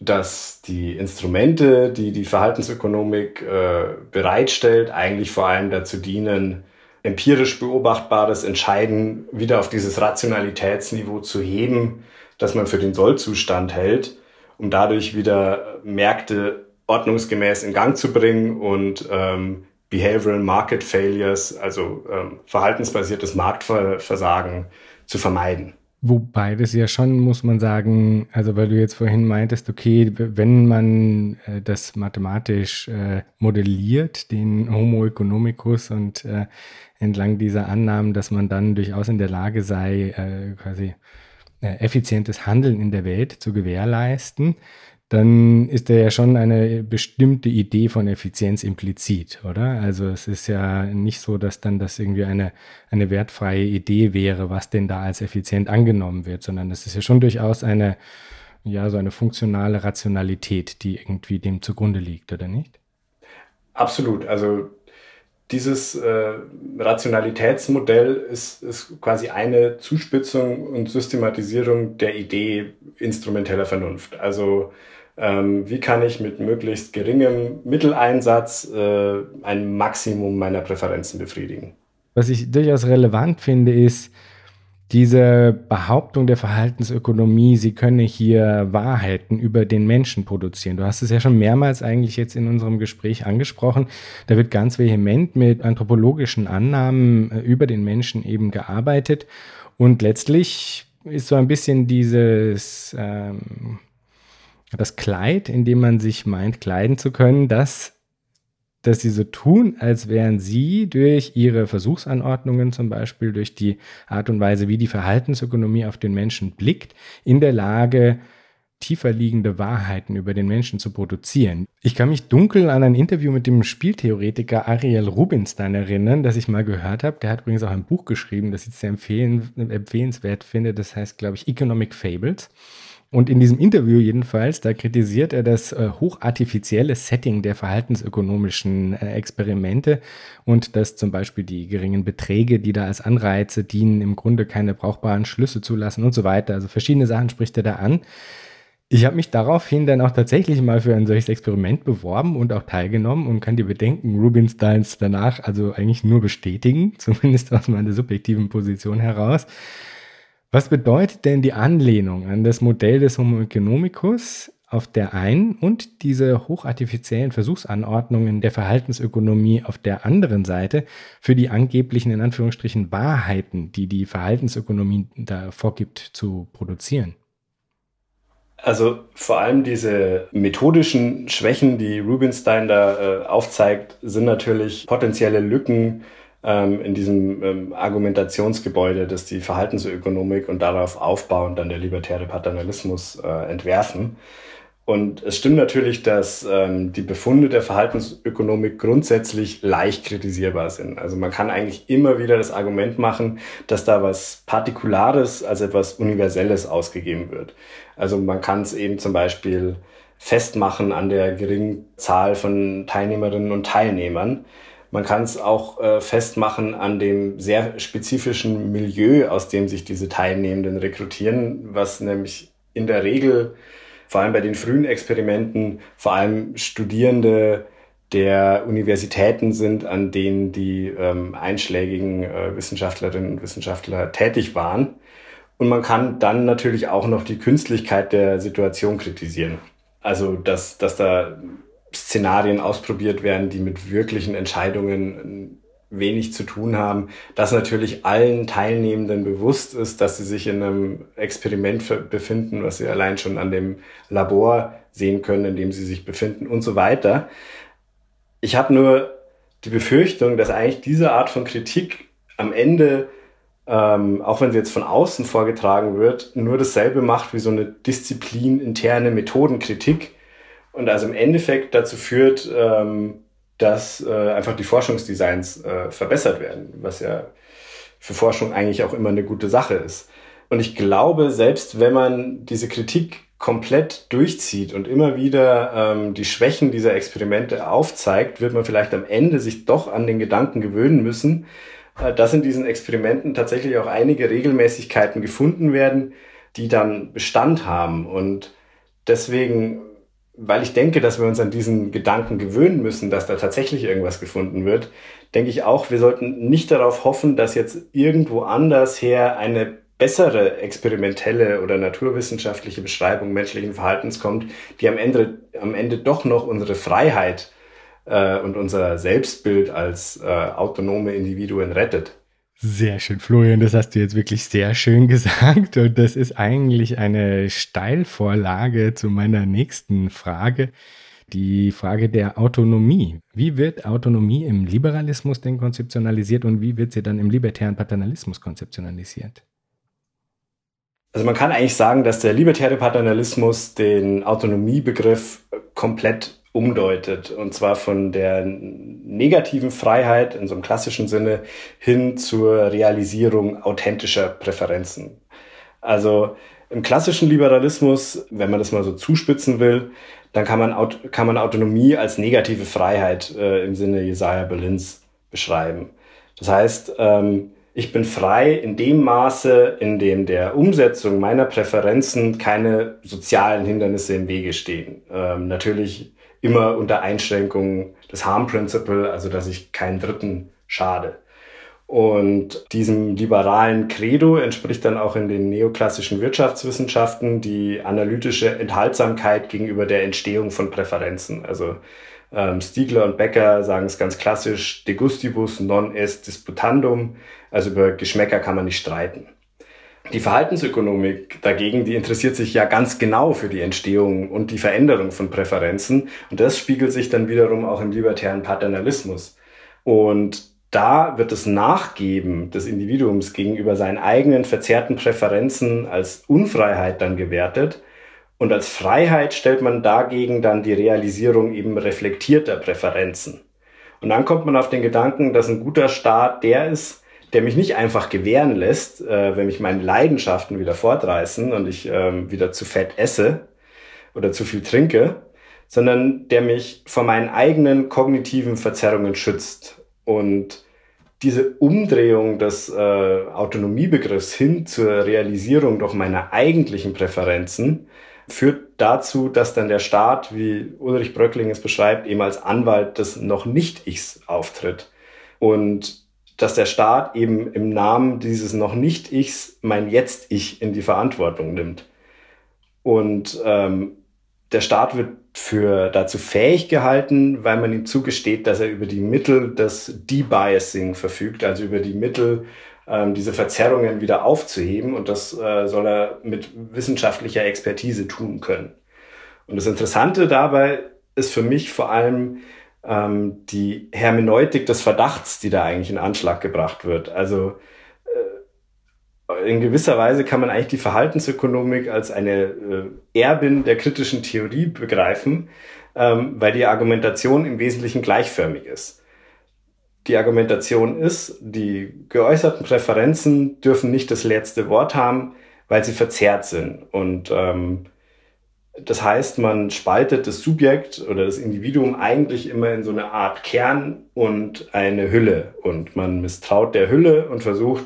dass die Instrumente, die die Verhaltensökonomik äh, bereitstellt, eigentlich vor allem dazu dienen, empirisch beobachtbares Entscheiden wieder auf dieses Rationalitätsniveau zu heben, das man für den Sollzustand hält, um dadurch wieder Märkte ordnungsgemäß in Gang zu bringen und ähm, Behavioral Market Failures, also ähm, verhaltensbasiertes Marktversagen zu vermeiden. Wobei das ja schon, muss man sagen, also weil du jetzt vorhin meintest, okay, wenn man äh, das mathematisch äh, modelliert, den Homo economicus und äh, entlang dieser Annahmen, dass man dann durchaus in der Lage sei, äh, quasi äh, effizientes Handeln in der Welt zu gewährleisten, dann ist da ja schon eine bestimmte Idee von Effizienz implizit, oder? Also es ist ja nicht so, dass dann das irgendwie eine, eine wertfreie Idee wäre, was denn da als effizient angenommen wird, sondern es ist ja schon durchaus eine, ja, so eine funktionale Rationalität, die irgendwie dem zugrunde liegt, oder nicht? Absolut. Also dieses äh, Rationalitätsmodell ist, ist quasi eine Zuspitzung und Systematisierung der Idee instrumenteller Vernunft. Also ähm, wie kann ich mit möglichst geringem Mitteleinsatz äh, ein Maximum meiner Präferenzen befriedigen. Was ich durchaus relevant finde, ist diese Behauptung der Verhaltensökonomie, sie könne hier Wahrheiten über den Menschen produzieren. Du hast es ja schon mehrmals eigentlich jetzt in unserem Gespräch angesprochen. Da wird ganz vehement mit anthropologischen Annahmen äh, über den Menschen eben gearbeitet. Und letztlich ist so ein bisschen dieses ähm, das Kleid, in dem man sich meint, kleiden zu können, das, dass sie so tun, als wären sie durch ihre Versuchsanordnungen zum Beispiel, durch die Art und Weise, wie die Verhaltensökonomie auf den Menschen blickt, in der Lage, tiefer liegende Wahrheiten über den Menschen zu produzieren. Ich kann mich dunkel an ein Interview mit dem Spieltheoretiker Ariel Rubinstein erinnern, das ich mal gehört habe. Der hat übrigens auch ein Buch geschrieben, das ich sehr empfehlen, empfehlenswert finde. Das heißt, glaube ich, Economic Fables. Und in diesem Interview jedenfalls, da kritisiert er das äh, hochartifizielle Setting der verhaltensökonomischen äh, Experimente und dass zum Beispiel die geringen Beträge, die da als Anreize dienen, im Grunde keine brauchbaren Schlüsse zulassen und so weiter. Also verschiedene Sachen spricht er da an. Ich habe mich daraufhin dann auch tatsächlich mal für ein solches Experiment beworben und auch teilgenommen und kann die Bedenken Rubinsteins danach also eigentlich nur bestätigen, zumindest aus meiner subjektiven Position heraus. Was bedeutet denn die Anlehnung an das Modell des Homo economicus auf der einen und diese hochartifiziellen Versuchsanordnungen der Verhaltensökonomie auf der anderen Seite für die angeblichen in Anführungsstrichen Wahrheiten, die die Verhaltensökonomie da vorgibt zu produzieren? Also vor allem diese methodischen Schwächen, die Rubinstein da äh, aufzeigt, sind natürlich potenzielle Lücken ähm, in diesem ähm, Argumentationsgebäude, das die Verhaltensökonomik und darauf aufbauend dann der libertäre Paternalismus äh, entwerfen. Und es stimmt natürlich, dass ähm, die Befunde der Verhaltensökonomik grundsätzlich leicht kritisierbar sind. Also man kann eigentlich immer wieder das Argument machen, dass da was Partikulares als etwas Universelles ausgegeben wird. Also man kann es eben zum Beispiel festmachen an der geringen Zahl von Teilnehmerinnen und Teilnehmern. Man kann es auch äh, festmachen an dem sehr spezifischen Milieu, aus dem sich diese Teilnehmenden rekrutieren, was nämlich in der Regel, vor allem bei den frühen Experimenten, vor allem Studierende der Universitäten sind, an denen die ähm, einschlägigen äh, Wissenschaftlerinnen und Wissenschaftler tätig waren. Und man kann dann natürlich auch noch die Künstlichkeit der Situation kritisieren. Also, dass, dass da Szenarien ausprobiert werden, die mit wirklichen Entscheidungen wenig zu tun haben, dass natürlich allen Teilnehmenden bewusst ist, dass sie sich in einem Experiment befinden, was sie allein schon an dem Labor sehen können, in dem sie sich befinden und so weiter. Ich habe nur die Befürchtung, dass eigentlich diese Art von Kritik am Ende, ähm, auch wenn sie jetzt von außen vorgetragen wird, nur dasselbe macht wie so eine disziplininterne Methodenkritik, und also im Endeffekt dazu führt, ähm, dass äh, einfach die Forschungsdesigns äh, verbessert werden, was ja für Forschung eigentlich auch immer eine gute Sache ist. Und ich glaube, selbst wenn man diese Kritik komplett durchzieht und immer wieder ähm, die Schwächen dieser Experimente aufzeigt, wird man vielleicht am Ende sich doch an den Gedanken gewöhnen müssen, äh, dass in diesen Experimenten tatsächlich auch einige Regelmäßigkeiten gefunden werden, die dann Bestand haben. Und deswegen weil ich denke, dass wir uns an diesen Gedanken gewöhnen müssen, dass da tatsächlich irgendwas gefunden wird, denke ich auch, wir sollten nicht darauf hoffen, dass jetzt irgendwo anders her eine bessere experimentelle oder naturwissenschaftliche Beschreibung menschlichen Verhaltens kommt, die am Ende, am Ende doch noch unsere Freiheit äh, und unser Selbstbild als äh, autonome Individuen rettet. Sehr schön, Florian, das hast du jetzt wirklich sehr schön gesagt und das ist eigentlich eine Steilvorlage zu meiner nächsten Frage, die Frage der Autonomie. Wie wird Autonomie im Liberalismus denn konzeptionalisiert und wie wird sie dann im libertären Paternalismus konzeptionalisiert? Also man kann eigentlich sagen, dass der libertäre Paternalismus den Autonomiebegriff komplett umdeutet. Und zwar von der negativen Freiheit in so einem klassischen Sinne hin zur Realisierung authentischer Präferenzen. Also im klassischen Liberalismus, wenn man das mal so zuspitzen will, dann kann man, kann man Autonomie als negative Freiheit äh, im Sinne Jesaja Berlins beschreiben. Das heißt, ähm, ich bin frei in dem Maße, in dem der Umsetzung meiner Präferenzen keine sozialen Hindernisse im Wege stehen. Ähm, natürlich immer unter Einschränkungen des Harm Principle, also dass ich keinen Dritten schade. Und diesem liberalen Credo entspricht dann auch in den neoklassischen Wirtschaftswissenschaften die analytische Enthaltsamkeit gegenüber der Entstehung von Präferenzen. Also ähm, Stiegler und Becker sagen es ganz klassisch, de gustibus non est disputandum, also über Geschmäcker kann man nicht streiten. Die Verhaltensökonomik dagegen, die interessiert sich ja ganz genau für die Entstehung und die Veränderung von Präferenzen. Und das spiegelt sich dann wiederum auch im libertären Paternalismus. Und da wird das Nachgeben des Individuums gegenüber seinen eigenen verzerrten Präferenzen als Unfreiheit dann gewertet. Und als Freiheit stellt man dagegen dann die Realisierung eben reflektierter Präferenzen. Und dann kommt man auf den Gedanken, dass ein guter Staat der ist, der mich nicht einfach gewähren lässt, äh, wenn mich meine Leidenschaften wieder fortreißen und ich ähm, wieder zu fett esse oder zu viel trinke, sondern der mich vor meinen eigenen kognitiven Verzerrungen schützt und diese Umdrehung des äh, Autonomiebegriffs hin zur Realisierung doch meiner eigentlichen Präferenzen führt dazu, dass dann der Staat, wie Ulrich Bröckling es beschreibt, eben als Anwalt des noch Nicht-Ichs auftritt. Und dass der Staat eben im Namen dieses noch Nicht-Ichs mein Jetzt-Ich in die Verantwortung nimmt. Und ähm, der Staat wird für dazu fähig gehalten, weil man ihm zugesteht, dass er über die Mittel des Debiasing verfügt, also über die Mittel, ähm, diese Verzerrungen wieder aufzuheben. Und das äh, soll er mit wissenschaftlicher Expertise tun können. Und das Interessante dabei ist für mich vor allem ähm, die Hermeneutik des Verdachts, die da eigentlich in Anschlag gebracht wird. Also in gewisser Weise kann man eigentlich die Verhaltensökonomik als eine äh, Erbin der kritischen Theorie begreifen, ähm, weil die Argumentation im Wesentlichen gleichförmig ist. Die Argumentation ist, die geäußerten Präferenzen dürfen nicht das letzte Wort haben, weil sie verzerrt sind. Und ähm, das heißt, man spaltet das Subjekt oder das Individuum eigentlich immer in so eine Art Kern und eine Hülle. Und man misstraut der Hülle und versucht,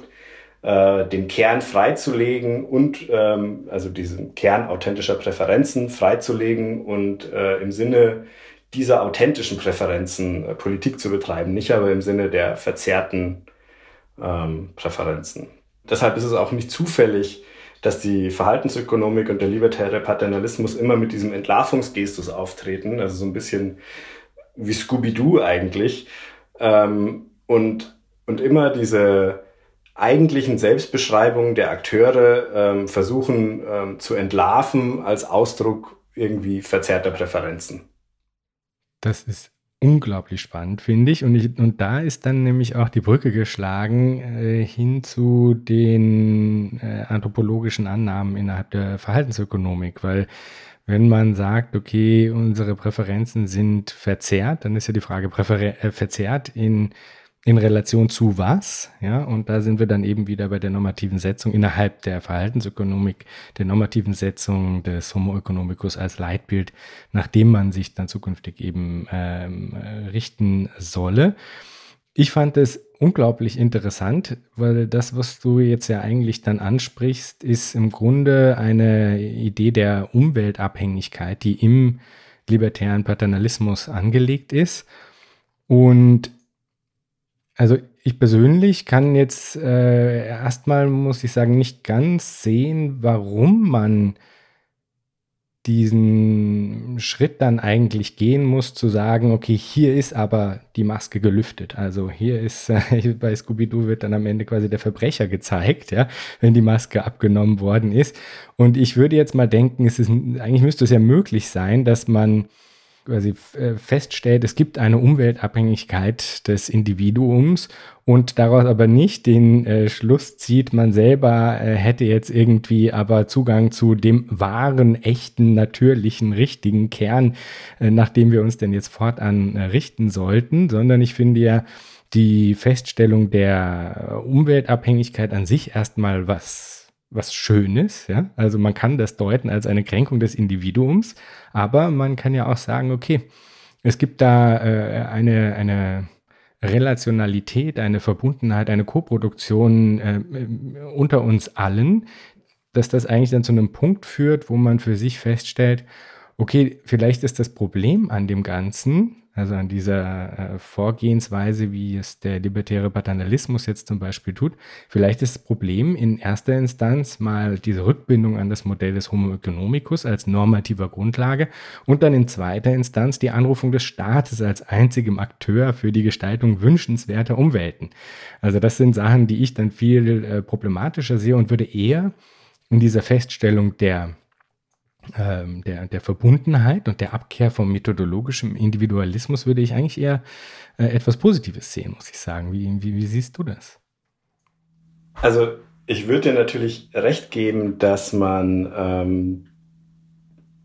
äh, den Kern freizulegen und ähm, also diesen Kern authentischer Präferenzen freizulegen und äh, im Sinne dieser authentischen Präferenzen äh, Politik zu betreiben, nicht aber im Sinne der verzerrten ähm, Präferenzen. Deshalb ist es auch nicht zufällig, dass die Verhaltensökonomik und der libertäre Paternalismus immer mit diesem Entlarvungsgestus auftreten, also so ein bisschen wie Scooby-Doo eigentlich, ähm, und, und immer diese eigentlichen Selbstbeschreibungen der Akteure ähm, versuchen ähm, zu entlarven als Ausdruck irgendwie verzerrter Präferenzen. Das ist unglaublich spannend, finde ich. Und, ich. und da ist dann nämlich auch die Brücke geschlagen äh, hin zu den äh, anthropologischen Annahmen innerhalb der Verhaltensökonomik, weil wenn man sagt, okay, unsere Präferenzen sind verzerrt, dann ist ja die Frage äh, verzerrt in in Relation zu was, ja, und da sind wir dann eben wieder bei der normativen Setzung innerhalb der Verhaltensökonomik, der normativen Setzung des Homo economicus als Leitbild, nach dem man sich dann zukünftig eben ähm, richten solle. Ich fand es unglaublich interessant, weil das, was du jetzt ja eigentlich dann ansprichst, ist im Grunde eine Idee der Umweltabhängigkeit, die im libertären Paternalismus angelegt ist. Und also ich persönlich kann jetzt äh, erstmal, muss ich sagen, nicht ganz sehen, warum man diesen Schritt dann eigentlich gehen muss, zu sagen, okay, hier ist aber die Maske gelüftet. Also hier ist, äh, bei Scooby-Doo wird dann am Ende quasi der Verbrecher gezeigt, ja, wenn die Maske abgenommen worden ist. Und ich würde jetzt mal denken, es ist, eigentlich müsste es ja möglich sein, dass man quasi äh, feststellt, es gibt eine Umweltabhängigkeit des Individuums und daraus aber nicht den äh, Schluss zieht, man selber äh, hätte jetzt irgendwie aber Zugang zu dem wahren, echten, natürlichen, richtigen Kern, äh, nach dem wir uns denn jetzt fortan äh, richten sollten, sondern ich finde ja, die Feststellung der Umweltabhängigkeit an sich erstmal was was Schönes, ja. Also man kann das deuten als eine Kränkung des Individuums, aber man kann ja auch sagen, okay, es gibt da äh, eine, eine Relationalität, eine Verbundenheit, eine Koproduktion äh, unter uns allen, dass das eigentlich dann zu einem Punkt führt, wo man für sich feststellt, okay, vielleicht ist das Problem an dem Ganzen, also an dieser äh, Vorgehensweise, wie es der libertäre Paternalismus jetzt zum Beispiel tut. Vielleicht ist das Problem in erster Instanz mal diese Rückbindung an das Modell des Homo economicus als normativer Grundlage und dann in zweiter Instanz die Anrufung des Staates als einzigem Akteur für die Gestaltung wünschenswerter Umwelten. Also das sind Sachen, die ich dann viel äh, problematischer sehe und würde eher in dieser Feststellung der der, der Verbundenheit und der Abkehr vom methodologischen Individualismus würde ich eigentlich eher äh, etwas Positives sehen, muss ich sagen. Wie, wie, wie siehst du das? Also ich würde dir natürlich recht geben, dass man ähm,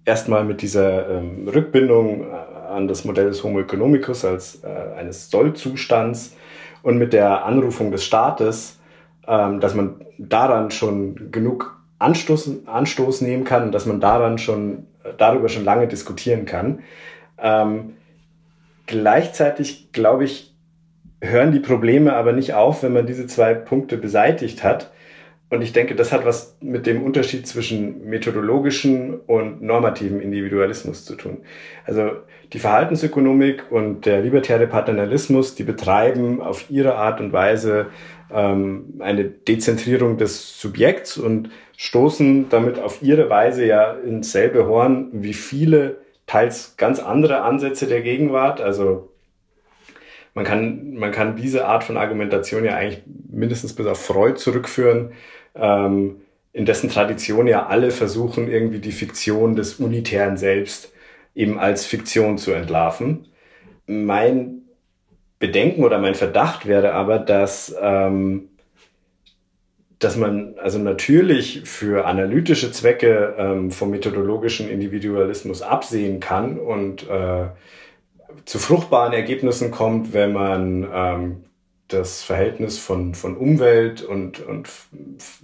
erstmal mit dieser ähm, Rückbindung äh, an das Modell des Homo economicus als äh, eines Sollzustands und mit der Anrufung des Staates, ähm, dass man daran schon genug Anstoß, Anstoß nehmen kann und dass man daran schon, darüber schon lange diskutieren kann. Ähm, gleichzeitig, glaube ich, hören die Probleme aber nicht auf, wenn man diese zwei Punkte beseitigt hat. Und ich denke, das hat was mit dem Unterschied zwischen methodologischen und normativen Individualismus zu tun. Also die Verhaltensökonomik und der libertäre Paternalismus, die betreiben auf ihre Art und Weise ähm, eine Dezentrierung des Subjekts und stoßen damit auf ihre Weise ja ins selbe Horn wie viele teils ganz andere Ansätze der Gegenwart. Also man kann, man kann diese Art von Argumentation ja eigentlich mindestens bis auf Freud zurückführen, ähm, in dessen Tradition ja alle versuchen, irgendwie die Fiktion des Unitären selbst eben als Fiktion zu entlarven. Mein Bedenken oder mein Verdacht wäre aber, dass ähm, dass man also natürlich für analytische Zwecke ähm, vom methodologischen Individualismus absehen kann und äh, zu fruchtbaren Ergebnissen kommt, wenn man ähm, das Verhältnis von, von Umwelt und, und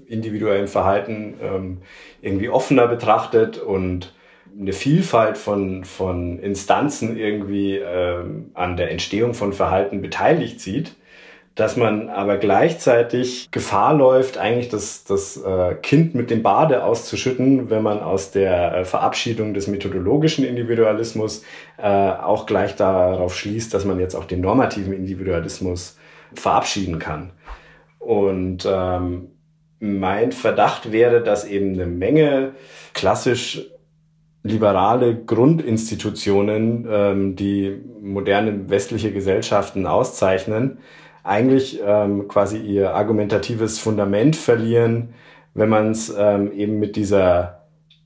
individuellem Verhalten ähm, irgendwie offener betrachtet und eine Vielfalt von, von Instanzen irgendwie ähm, an der Entstehung von Verhalten beteiligt sieht dass man aber gleichzeitig Gefahr läuft, eigentlich das, das äh, Kind mit dem Bade auszuschütten, wenn man aus der äh, Verabschiedung des methodologischen Individualismus äh, auch gleich darauf schließt, dass man jetzt auch den normativen Individualismus verabschieden kann. Und ähm, mein Verdacht wäre, dass eben eine Menge klassisch liberale Grundinstitutionen, ähm, die moderne westliche Gesellschaften auszeichnen, eigentlich ähm, quasi ihr argumentatives Fundament verlieren, wenn man es ähm, eben mit dieser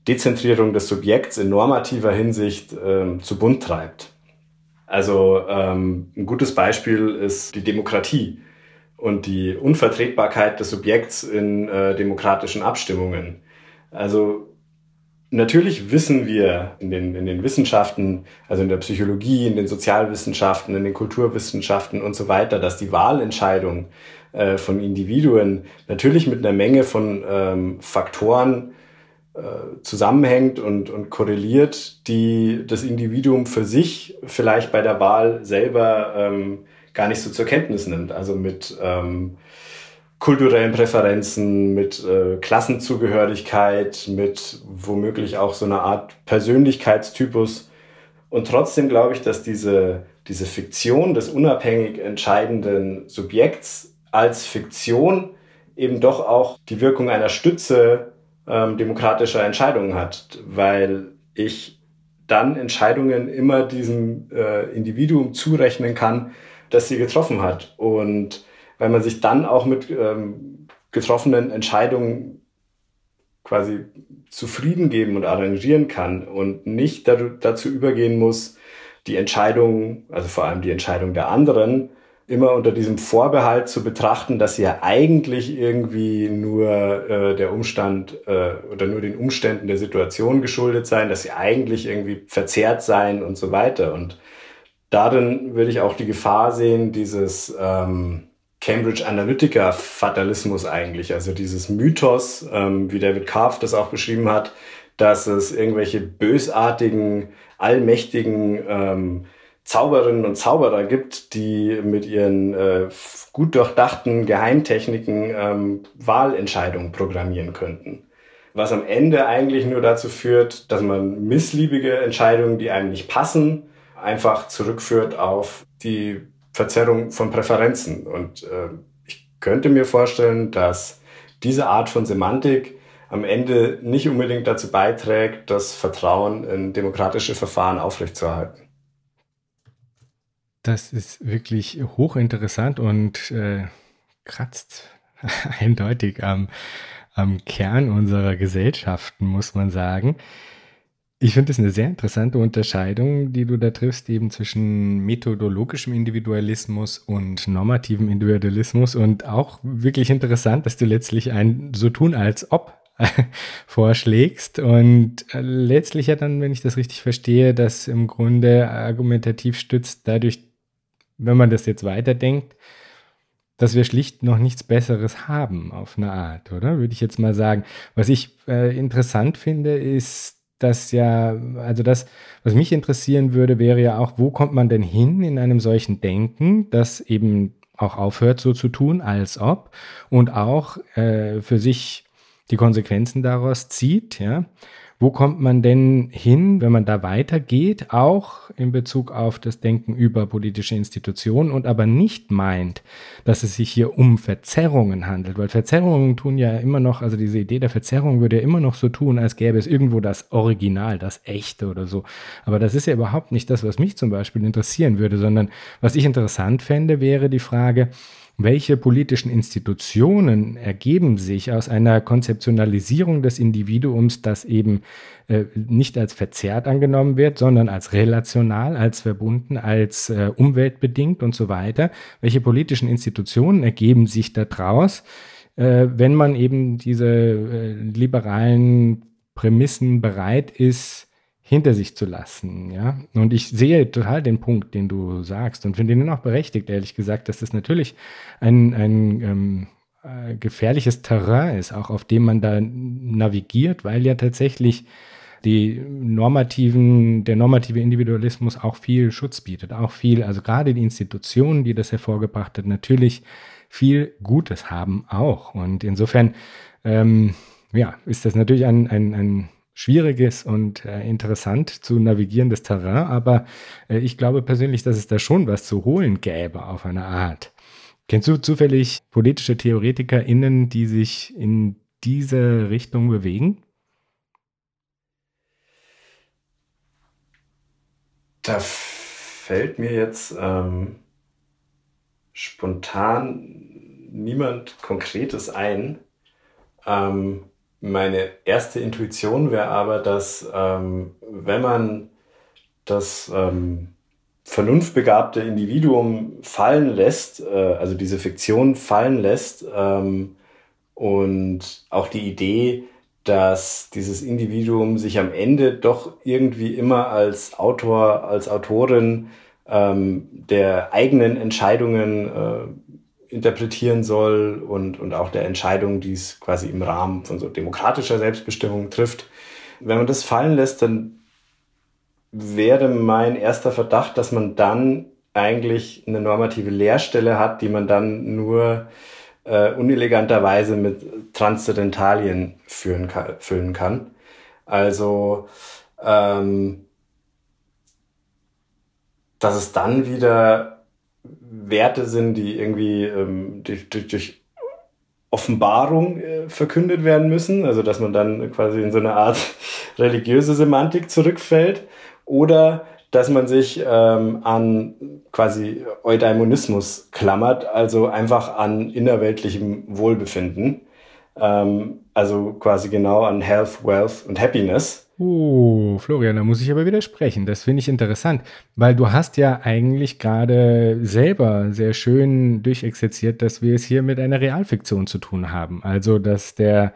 Dezentrierung des Subjekts in normativer Hinsicht ähm, zu bunt treibt. Also ähm, ein gutes Beispiel ist die Demokratie und die Unvertretbarkeit des Subjekts in äh, demokratischen Abstimmungen. Also Natürlich wissen wir in den, in den Wissenschaften, also in der Psychologie, in den Sozialwissenschaften, in den Kulturwissenschaften und so weiter, dass die Wahlentscheidung äh, von Individuen natürlich mit einer Menge von ähm, Faktoren äh, zusammenhängt und, und korreliert, die das Individuum für sich vielleicht bei der Wahl selber ähm, gar nicht so zur Kenntnis nimmt. Also mit ähm, kulturellen Präferenzen, mit äh, Klassenzugehörigkeit, mit womöglich auch so einer Art Persönlichkeitstypus. Und trotzdem glaube ich, dass diese, diese Fiktion des unabhängig entscheidenden Subjekts als Fiktion eben doch auch die Wirkung einer Stütze ähm, demokratischer Entscheidungen hat, weil ich dann Entscheidungen immer diesem äh, Individuum zurechnen kann, das sie getroffen hat. Und weil man sich dann auch mit ähm, getroffenen Entscheidungen quasi zufrieden geben und arrangieren kann und nicht dazu übergehen muss, die Entscheidung, also vor allem die Entscheidung der anderen, immer unter diesem Vorbehalt zu betrachten, dass sie ja eigentlich irgendwie nur äh, der Umstand äh, oder nur den Umständen der Situation geschuldet sein, dass sie eigentlich irgendwie verzerrt sein und so weiter. Und darin würde ich auch die Gefahr sehen, dieses ähm, Cambridge Analytica Fatalismus eigentlich, also dieses Mythos, ähm, wie David Karpf das auch beschrieben hat, dass es irgendwelche bösartigen, allmächtigen ähm, Zauberinnen und Zauberer gibt, die mit ihren äh, gut durchdachten Geheimtechniken ähm, Wahlentscheidungen programmieren könnten. Was am Ende eigentlich nur dazu führt, dass man missliebige Entscheidungen, die einem nicht passen, einfach zurückführt auf die Verzerrung von Präferenzen. Und äh, ich könnte mir vorstellen, dass diese Art von Semantik am Ende nicht unbedingt dazu beiträgt, das Vertrauen in demokratische Verfahren aufrechtzuerhalten. Das ist wirklich hochinteressant und äh, kratzt eindeutig am, am Kern unserer Gesellschaften, muss man sagen. Ich finde es eine sehr interessante Unterscheidung, die du da triffst, eben zwischen methodologischem Individualismus und normativem Individualismus und auch wirklich interessant, dass du letztlich ein so tun als ob vorschlägst und äh, letztlich ja dann, wenn ich das richtig verstehe, das im Grunde argumentativ stützt, dadurch, wenn man das jetzt weiterdenkt, dass wir schlicht noch nichts Besseres haben auf eine Art, oder? Würde ich jetzt mal sagen. Was ich äh, interessant finde, ist, dass ja, also das, was mich interessieren würde, wäre ja auch, wo kommt man denn hin in einem solchen Denken, das eben auch aufhört so zu tun, als ob und auch äh, für sich die Konsequenzen daraus zieht, ja. Wo kommt man denn hin, wenn man da weitergeht, auch in Bezug auf das Denken über politische Institutionen und aber nicht meint, dass es sich hier um Verzerrungen handelt? Weil Verzerrungen tun ja immer noch, also diese Idee der Verzerrung würde ja immer noch so tun, als gäbe es irgendwo das Original, das Echte oder so. Aber das ist ja überhaupt nicht das, was mich zum Beispiel interessieren würde, sondern was ich interessant fände, wäre die Frage, welche politischen Institutionen ergeben sich aus einer Konzeptionalisierung des Individuums, das eben äh, nicht als verzerrt angenommen wird, sondern als relational, als verbunden, als äh, umweltbedingt und so weiter? Welche politischen Institutionen ergeben sich daraus, äh, wenn man eben diese äh, liberalen Prämissen bereit ist, hinter sich zu lassen, ja. Und ich sehe total den Punkt, den du sagst und finde ihn auch berechtigt, ehrlich gesagt, dass das natürlich ein, ein ähm, äh, gefährliches Terrain ist, auch auf dem man da navigiert, weil ja tatsächlich die normativen, der normative Individualismus auch viel Schutz bietet, auch viel, also gerade die Institutionen, die das hervorgebracht hat, natürlich viel Gutes haben auch. Und insofern, ähm, ja, ist das natürlich ein, ein, ein schwieriges und äh, interessant zu navigierendes Terrain, aber äh, ich glaube persönlich, dass es da schon was zu holen gäbe auf eine Art. Kennst du zufällig politische TheoretikerInnen, die sich in diese Richtung bewegen? Da fällt mir jetzt ähm, spontan niemand Konkretes ein. Ähm, meine erste Intuition wäre aber, dass ähm, wenn man das ähm, vernunftbegabte Individuum fallen lässt, äh, also diese Fiktion fallen lässt ähm, und auch die Idee, dass dieses Individuum sich am Ende doch irgendwie immer als Autor, als Autorin ähm, der eigenen Entscheidungen äh, interpretieren soll und, und auch der Entscheidung, die es quasi im Rahmen von so demokratischer Selbstbestimmung trifft. Wenn man das fallen lässt, dann wäre mein erster Verdacht, dass man dann eigentlich eine normative Leerstelle hat, die man dann nur äh, uneleganterweise mit Transzendentalien führen kann, füllen kann. Also ähm, dass es dann wieder Werte sind, die irgendwie ähm, durch, durch, durch Offenbarung äh, verkündet werden müssen, also dass man dann quasi in so eine Art religiöse Semantik zurückfällt, oder dass man sich ähm, an quasi Eudaimonismus klammert, also einfach an innerweltlichem Wohlbefinden, ähm, also quasi genau an Health, Wealth und Happiness Oh, Florian, da muss ich aber widersprechen. Das finde ich interessant, weil du hast ja eigentlich gerade selber sehr schön durchexerziert, dass wir es hier mit einer Realfiktion zu tun haben. Also, dass der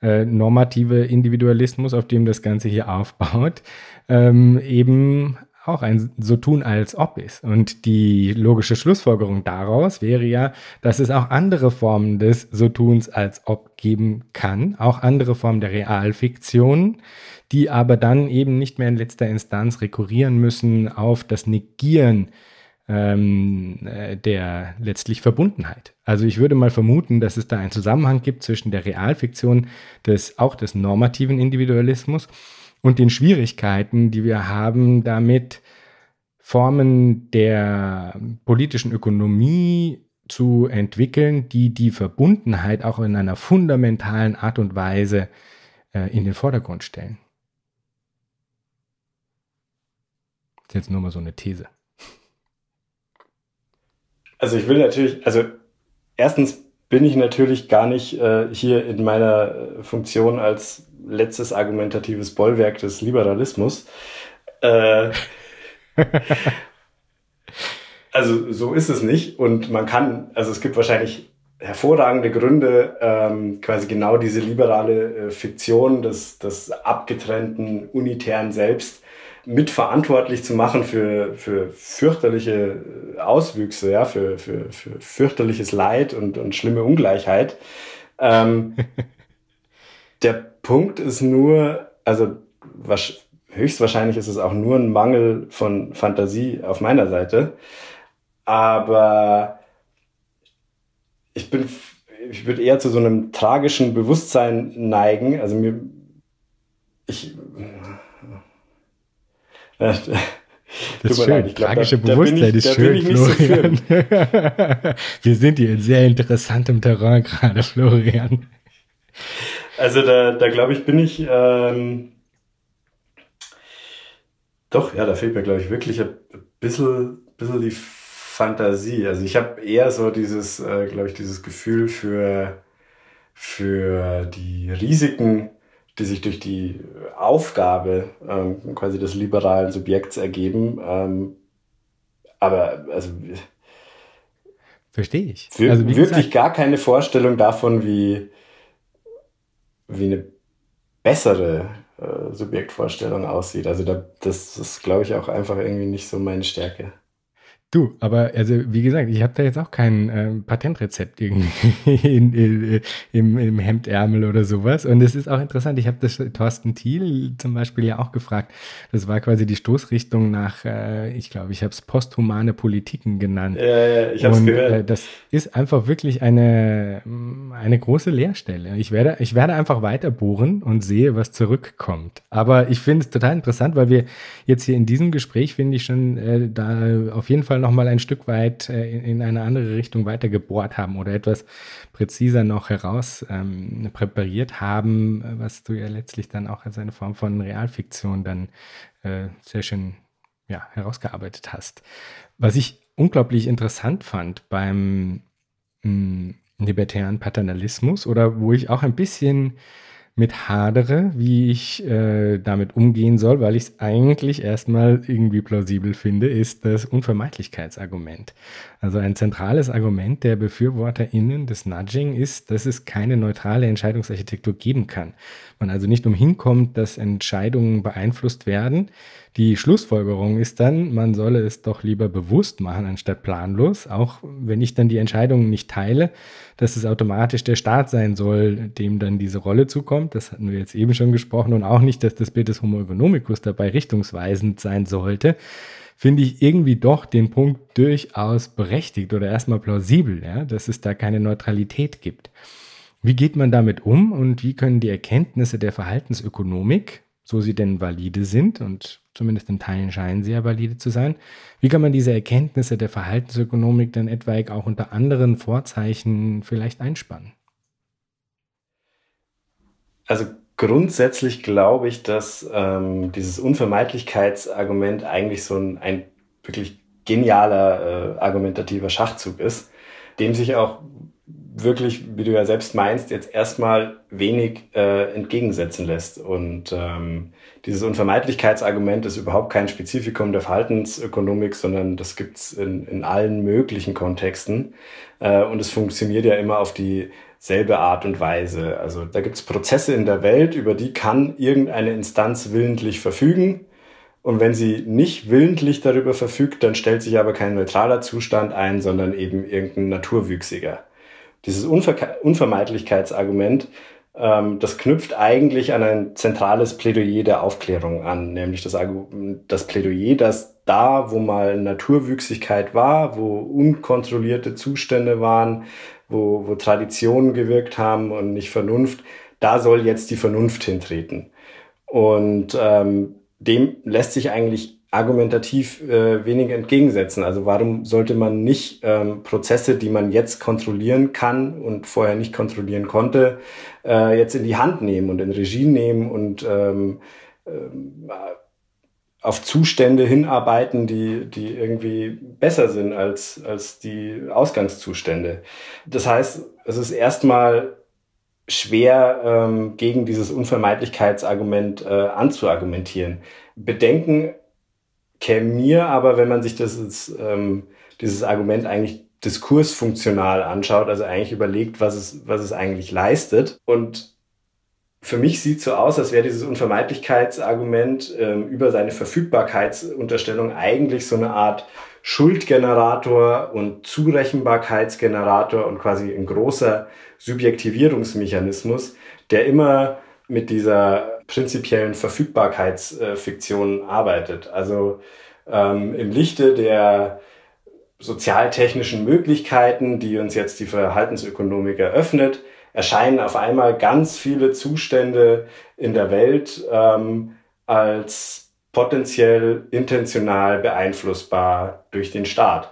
äh, normative Individualismus, auf dem das Ganze hier aufbaut, ähm, eben auch ein so tun als ob ist. Und die logische Schlussfolgerung daraus wäre ja, dass es auch andere Formen des so tuns als ob geben kann, auch andere Formen der Realfiktion, die aber dann eben nicht mehr in letzter Instanz rekurrieren müssen auf das Negieren ähm, äh, der letztlich Verbundenheit. Also ich würde mal vermuten, dass es da einen Zusammenhang gibt zwischen der Realfiktion des auch des normativen Individualismus und den Schwierigkeiten, die wir haben, damit Formen der politischen Ökonomie zu entwickeln, die die Verbundenheit auch in einer fundamentalen Art und Weise äh, in den Vordergrund stellen. Das ist jetzt nur mal so eine These. Also ich will natürlich, also erstens bin ich natürlich gar nicht äh, hier in meiner äh, Funktion als letztes argumentatives Bollwerk des Liberalismus. Äh, also so ist es nicht und man kann, also es gibt wahrscheinlich hervorragende Gründe, ähm, quasi genau diese liberale äh, Fiktion des, des abgetrennten unitären Selbst mitverantwortlich zu machen für, für fürchterliche Auswüchse, ja, für, für, für fürchterliches Leid und, und schlimme Ungleichheit. Ähm, der Punkt ist nur, also was, höchstwahrscheinlich ist es auch nur ein Mangel von Fantasie auf meiner Seite, aber ich bin, ich würde eher zu so einem tragischen Bewusstsein neigen. Also mir, ich, das ist schön. Glaub, Tragische da, Bewusstsein da ich, ist schön, Florian. So Wir sind hier in sehr interessantem Terrain gerade, Florian. Also da, da glaube ich, bin ich ähm, doch, ja, da fehlt mir, glaube ich, wirklich ein bisschen, bisschen die Fantasie. Also ich habe eher so dieses, äh, glaube ich, dieses Gefühl für, für die Risiken die sich durch die Aufgabe ähm, quasi des liberalen Subjekts ergeben. Ähm, aber also verstehe ich. Also wirklich gesagt, gar keine Vorstellung davon, wie wie eine bessere äh, Subjektvorstellung aussieht. Also da, das ist, glaube ich, auch einfach irgendwie nicht so meine Stärke. Du, aber also wie gesagt, ich habe da jetzt auch kein äh, Patentrezept irgendwie in, in, äh, im, im Hemdärmel oder sowas. Und es ist auch interessant, ich habe das Thorsten Thiel zum Beispiel ja auch gefragt. Das war quasi die Stoßrichtung nach, äh, ich glaube, ich habe es posthumane Politiken genannt. Ja, ja, ich habe es gehört. Äh, das ist einfach wirklich eine, eine große Leerstelle. Ich werde, ich werde einfach weiter bohren und sehe, was zurückkommt. Aber ich finde es total interessant, weil wir jetzt hier in diesem Gespräch, finde ich schon, äh, da auf jeden Fall Fall noch mal ein Stück weit äh, in, in, eine andere Richtung weiter gebohrt haben oder etwas präziser noch heraus ähm, präpariert haben, was du ja letztlich dann auch als eine Form von Realfiktion dann äh, sehr schön ja, herausgearbeitet hast. Was ich unglaublich interessant fand beim mh, hm, libertären Paternalismus oder wo ich auch ein bisschen mit hadere, wie ich äh, damit umgehen soll, weil ich es eigentlich erstmal irgendwie plausibel finde, ist das Unvermeidlichkeitsargument. Also ein zentrales Argument der BefürworterInnen des Nudging ist, dass es keine neutrale Entscheidungsarchitektur geben kann. Man also nicht umhin kommt, dass Entscheidungen beeinflusst werden. Die Schlussfolgerung ist dann, man solle es doch lieber bewusst machen, anstatt planlos, auch wenn ich dann die Entscheidungen nicht teile, dass es automatisch der Staat sein soll, dem dann diese Rolle zukommt. Das hatten wir jetzt eben schon gesprochen und auch nicht, dass das Bild des Homo economicus dabei richtungsweisend sein sollte finde ich irgendwie doch den Punkt durchaus berechtigt oder erstmal plausibel, ja, dass es da keine Neutralität gibt. Wie geht man damit um und wie können die Erkenntnisse der Verhaltensökonomik, so sie denn valide sind und zumindest in Teilen scheinen sie ja valide zu sein, wie kann man diese Erkenntnisse der Verhaltensökonomik dann etwaig auch unter anderen Vorzeichen vielleicht einspannen? Also grundsätzlich glaube ich, dass ähm, dieses Unvermeidlichkeitsargument eigentlich so ein, ein wirklich genialer äh, argumentativer Schachzug ist, dem sich auch wirklich, wie du ja selbst meinst, jetzt erstmal wenig äh, entgegensetzen lässt. Und ähm, dieses Unvermeidlichkeitsargument ist überhaupt kein Spezifikum der Verhaltensökonomik, sondern das gibt's in, in allen möglichen Kontexten. Äh, und es funktioniert ja immer auf dieselbe Art und Weise. Also da gibt's Prozesse in der Welt, über die kann irgendeine Instanz willentlich verfügen. Und wenn sie nicht willentlich darüber verfügt, dann stellt sich aber kein neutraler Zustand ein, sondern eben irgendein naturwüchsiger. Dieses Unver Unvermeidlichkeitsargument, ähm, das knüpft eigentlich an ein zentrales Plädoyer der Aufklärung an, nämlich das, das Plädoyer, dass da, wo mal Naturwüchsigkeit war, wo unkontrollierte Zustände waren, wo, wo Traditionen gewirkt haben und nicht Vernunft, da soll jetzt die Vernunft hintreten. Und ähm, dem lässt sich eigentlich argumentativ äh, wenig entgegensetzen. Also warum sollte man nicht ähm, Prozesse, die man jetzt kontrollieren kann und vorher nicht kontrollieren konnte, äh, jetzt in die Hand nehmen und in Regie nehmen und ähm, äh, auf Zustände hinarbeiten, die, die irgendwie besser sind als, als die Ausgangszustände. Das heißt, es ist erstmal schwer, ähm, gegen dieses Unvermeidlichkeitsargument äh, anzuargumentieren. Bedenken käme mir aber, wenn man sich das, ähm, dieses Argument eigentlich diskursfunktional anschaut, also eigentlich überlegt, was es, was es eigentlich leistet. Und für mich sieht so aus, als wäre dieses Unvermeidlichkeitsargument ähm, über seine Verfügbarkeitsunterstellung eigentlich so eine Art Schuldgenerator und Zurechenbarkeitsgenerator und quasi ein großer Subjektivierungsmechanismus, der immer mit dieser prinzipiellen Verfügbarkeitsfiktion arbeitet. Also ähm, im Lichte der sozialtechnischen Möglichkeiten, die uns jetzt die Verhaltensökonomik eröffnet, erscheinen auf einmal ganz viele Zustände in der Welt ähm, als potenziell intentional beeinflussbar durch den Staat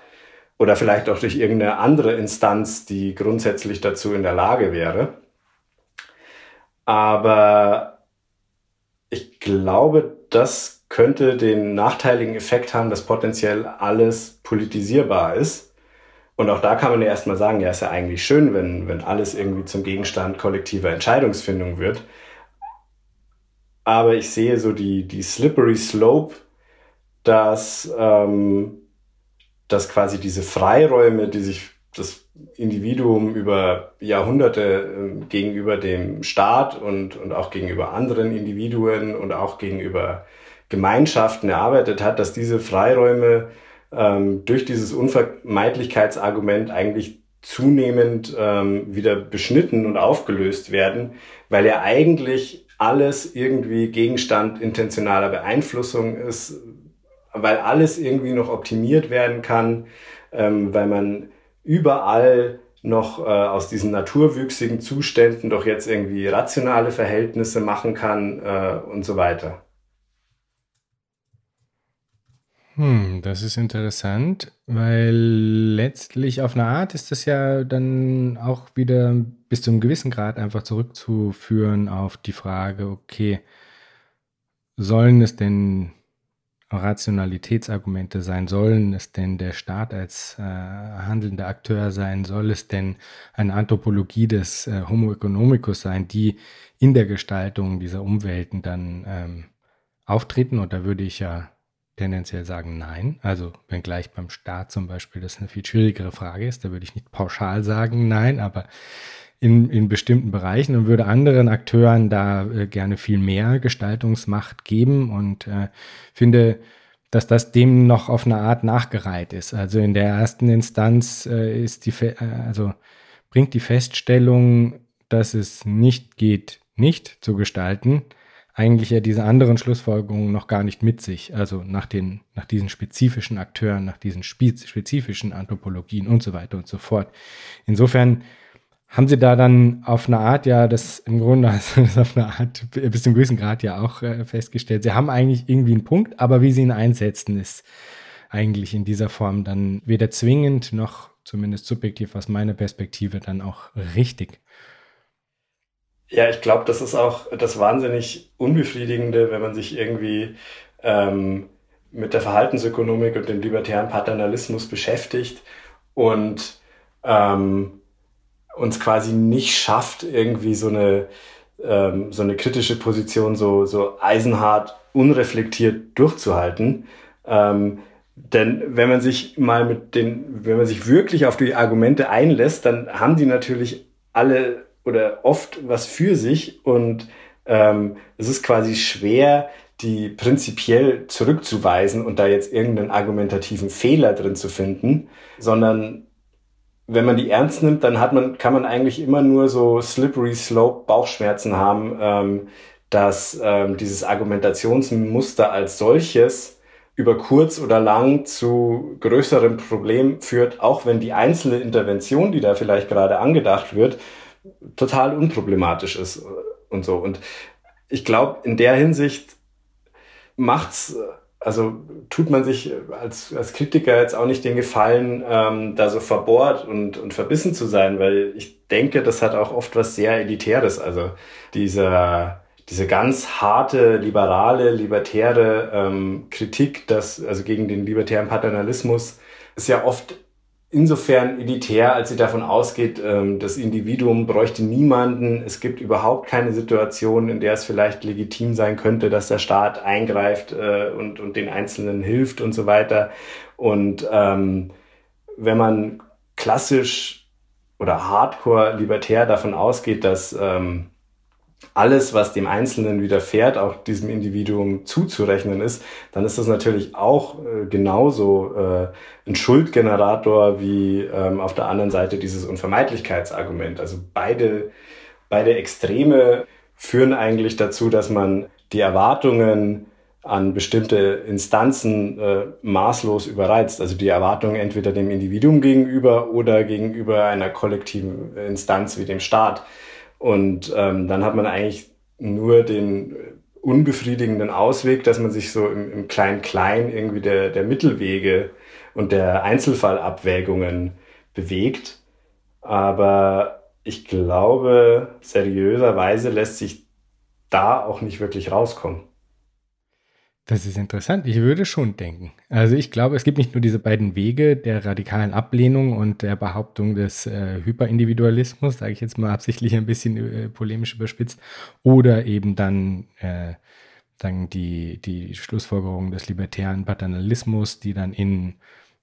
oder vielleicht auch durch irgendeine andere Instanz, die grundsätzlich dazu in der Lage wäre. Aber ich glaube, das könnte den nachteiligen Effekt haben, dass potenziell alles politisierbar ist. Und auch da kann man ja erstmal sagen, ja, ist ja eigentlich schön, wenn, wenn alles irgendwie zum Gegenstand kollektiver Entscheidungsfindung wird. Aber ich sehe so die, die slippery slope, dass, ähm, dass quasi diese Freiräume, die sich das Individuum über Jahrhunderte äh, gegenüber dem Staat und, und auch gegenüber anderen Individuen und auch gegenüber Gemeinschaften erarbeitet hat, dass diese Freiräume ähm, durch dieses Unvermeidlichkeitsargument eigentlich zunehmend ähm, wieder beschnitten und aufgelöst werden, weil ja eigentlich alles irgendwie Gegenstand intentionaler Beeinflussung ist, weil alles irgendwie noch optimiert werden kann, ähm, weil man überall noch äh, aus diesen naturwüchsigen Zuständen doch jetzt irgendwie rationale Verhältnisse machen kann äh, und so weiter. Hm, das ist interessant, weil letztlich auf eine Art ist das ja dann auch wieder bis zu einem gewissen Grad einfach zurückzuführen auf die Frage, okay, sollen es denn Rationalitätsargumente sein? Sollen es denn der Staat als äh, handelnder Akteur sein? Soll es denn eine Anthropologie des äh, Homo economicus sein, die in der Gestaltung dieser Umwelten dann ähm, auftreten? Und da würde ich ja tendenziell sagen, nein. Also wenngleich beim Staat zum Beispiel das eine viel schwierigere Frage ist, da würde ich nicht pauschal sagen, nein, aber in, in bestimmten Bereichen und würde anderen Akteuren da äh, gerne viel mehr Gestaltungsmacht geben und äh, finde, dass das dem noch auf eine Art nachgereiht ist. Also in der ersten Instanz äh, ist die, äh, also bringt die Feststellung, dass es nicht geht, nicht zu gestalten, eigentlich ja diese anderen Schlussfolgerungen noch gar nicht mit sich. Also nach den, nach diesen spezifischen Akteuren, nach diesen spezifischen Anthropologien und so weiter und so fort. Insofern haben sie da dann auf eine Art ja das im Grunde das auf eine Art bis zum gewissen Grad ja auch äh, festgestellt. Sie haben eigentlich irgendwie einen Punkt, aber wie sie ihn einsetzen, ist eigentlich in dieser Form dann weder zwingend noch zumindest subjektiv aus meiner Perspektive dann auch richtig. Ja, ich glaube, das ist auch das wahnsinnig Unbefriedigende, wenn man sich irgendwie ähm, mit der Verhaltensökonomik und dem libertären Paternalismus beschäftigt und ähm, uns quasi nicht schafft, irgendwie so eine, ähm, so eine kritische Position so, so eisenhart, unreflektiert durchzuhalten. Ähm, denn wenn man sich mal mit den, wenn man sich wirklich auf die Argumente einlässt, dann haben die natürlich alle oder oft was für sich und ähm, es ist quasi schwer, die prinzipiell zurückzuweisen und da jetzt irgendeinen argumentativen Fehler drin zu finden, sondern wenn man die ernst nimmt, dann hat man, kann man eigentlich immer nur so slippery slope Bauchschmerzen haben, ähm, dass ähm, dieses Argumentationsmuster als solches über kurz oder lang zu größeren Problemen führt, auch wenn die einzelne Intervention, die da vielleicht gerade angedacht wird, total unproblematisch ist und so. Und ich glaube, in der Hinsicht macht's, also tut man sich als, als Kritiker jetzt auch nicht den Gefallen, ähm, da so verbohrt und, und verbissen zu sein, weil ich denke, das hat auch oft was sehr Elitäres. Also dieser, diese ganz harte, liberale, libertäre ähm, Kritik, das, also gegen den libertären Paternalismus, ist ja oft insofern elitär, als sie davon ausgeht, ähm, das Individuum bräuchte niemanden. Es gibt überhaupt keine Situation, in der es vielleicht legitim sein könnte, dass der Staat eingreift äh, und, und den Einzelnen hilft und so weiter. Und ähm, wenn man klassisch oder hardcore libertär davon ausgeht, dass ähm, alles, was dem Einzelnen widerfährt, auch diesem Individuum zuzurechnen ist, dann ist das natürlich auch äh, genauso äh, ein Schuldgenerator wie ähm, auf der anderen Seite dieses Unvermeidlichkeitsargument. Also beide, beide Extreme führen eigentlich dazu, dass man die Erwartungen an bestimmte Instanzen äh, maßlos überreizt. Also die Erwartungen entweder dem Individuum gegenüber oder gegenüber einer kollektiven Instanz wie dem Staat. Und ähm, dann hat man eigentlich nur den unbefriedigenden Ausweg, dass man sich so im, im Klein-Klein irgendwie der, der Mittelwege und der Einzelfallabwägungen bewegt. Aber ich glaube, seriöserweise lässt sich da auch nicht wirklich rauskommen. Das ist interessant. Ich würde schon denken. Also ich glaube, es gibt nicht nur diese beiden Wege der radikalen Ablehnung und der Behauptung des äh, Hyperindividualismus, sage ich jetzt mal absichtlich ein bisschen äh, polemisch überspitzt, oder eben dann, äh, dann die, die Schlussfolgerung des libertären Paternalismus, die dann in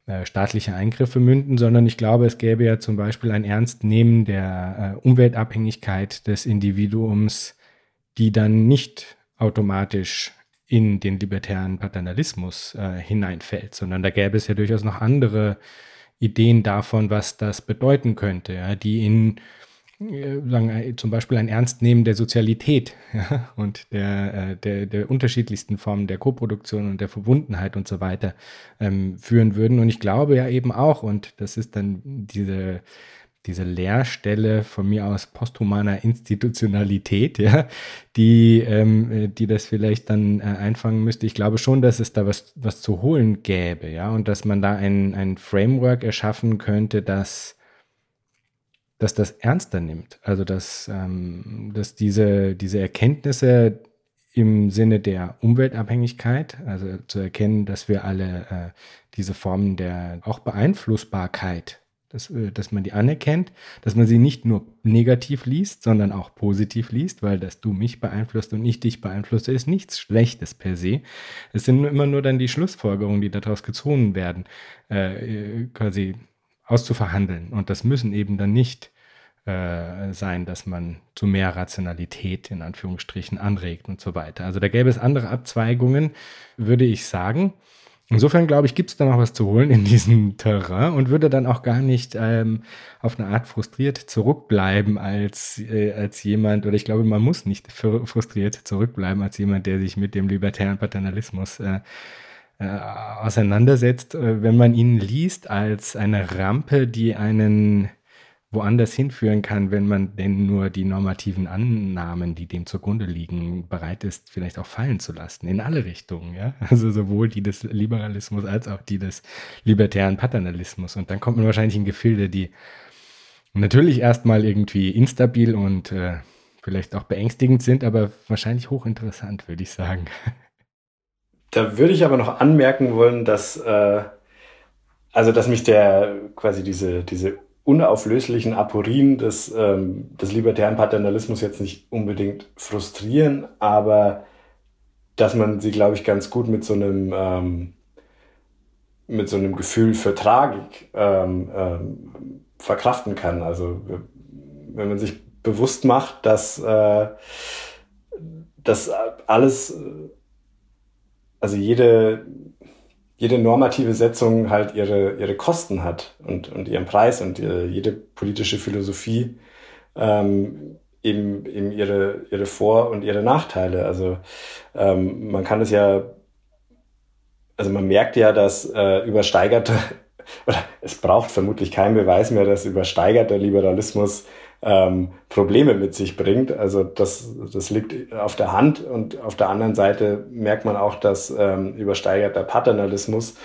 äh, staatliche Eingriffe münden, sondern ich glaube, es gäbe ja zum Beispiel ein Ernstnehmen der äh, Umweltabhängigkeit des Individuums, die dann nicht automatisch in den libertären Paternalismus äh, hineinfällt, sondern da gäbe es ja durchaus noch andere Ideen davon, was das bedeuten könnte, ja, die in äh, sagen, äh, zum Beispiel ein Ernstnehmen der Sozialität ja, und der, äh, der, der unterschiedlichsten Formen der Koproduktion und der Verbundenheit und so weiter ähm, führen würden. Und ich glaube ja eben auch, und das ist dann diese diese Leerstelle von mir aus posthumaner Institutionalität, ja, die, ähm, äh, die das vielleicht dann äh, einfangen müsste. Ich glaube schon, dass es da was, was zu holen gäbe, ja, und dass man da ein, ein Framework erschaffen könnte, das, dass das ernster nimmt. Also dass, ähm, dass diese, diese Erkenntnisse im Sinne der Umweltabhängigkeit, also zu erkennen, dass wir alle äh, diese Formen der auch Beeinflussbarkeit dass, äh, dass man die anerkennt, dass man sie nicht nur negativ liest, sondern auch positiv liest, weil dass du mich beeinflusst und ich dich beeinflusse, ist nichts Schlechtes per se. Es sind immer nur dann die Schlussfolgerungen, die daraus gezogen werden, äh, quasi auszuverhandeln. Und das müssen eben dann nicht äh, sein, dass man zu mehr Rationalität in Anführungsstrichen anregt und so weiter. Also da gäbe es andere Abzweigungen, würde ich sagen. Insofern glaube ich, gibt es da noch was zu holen in diesem Terrain und würde dann auch gar nicht ähm, auf eine Art frustriert zurückbleiben als, äh, als jemand, oder ich glaube, man muss nicht frustriert zurückbleiben als jemand, der sich mit dem libertären Paternalismus äh, äh, auseinandersetzt, äh, wenn man ihn liest als eine Rampe, die einen woanders hinführen kann, wenn man denn nur die normativen Annahmen, die dem zugrunde liegen, bereit ist, vielleicht auch fallen zu lassen, in alle Richtungen, ja. Also sowohl die des Liberalismus als auch die des libertären Paternalismus. Und dann kommt man wahrscheinlich in Gefilde, die natürlich erstmal irgendwie instabil und äh, vielleicht auch beängstigend sind, aber wahrscheinlich hochinteressant, würde ich sagen. Da würde ich aber noch anmerken wollen, dass, äh, also dass mich der quasi diese, diese unauflöslichen Aporien des, ähm, des libertären Paternalismus jetzt nicht unbedingt frustrieren, aber dass man sie, glaube ich, ganz gut mit so einem, ähm, mit so einem Gefühl für Tragik ähm, ähm, verkraften kann. Also wenn man sich bewusst macht, dass, äh, dass alles, also jede, jede normative Setzung halt ihre, ihre Kosten hat und, und ihren Preis und ihre, jede politische Philosophie ähm, eben, eben ihre, ihre Vor- und ihre Nachteile. Also ähm, man kann es ja, also man merkt ja, dass äh, übersteigerte, oder es braucht vermutlich keinen Beweis mehr, dass übersteigerter Liberalismus ähm, Probleme mit sich bringt. Also das, das liegt auf der Hand und auf der anderen Seite merkt man auch, dass ähm, übersteigerter Paternalismus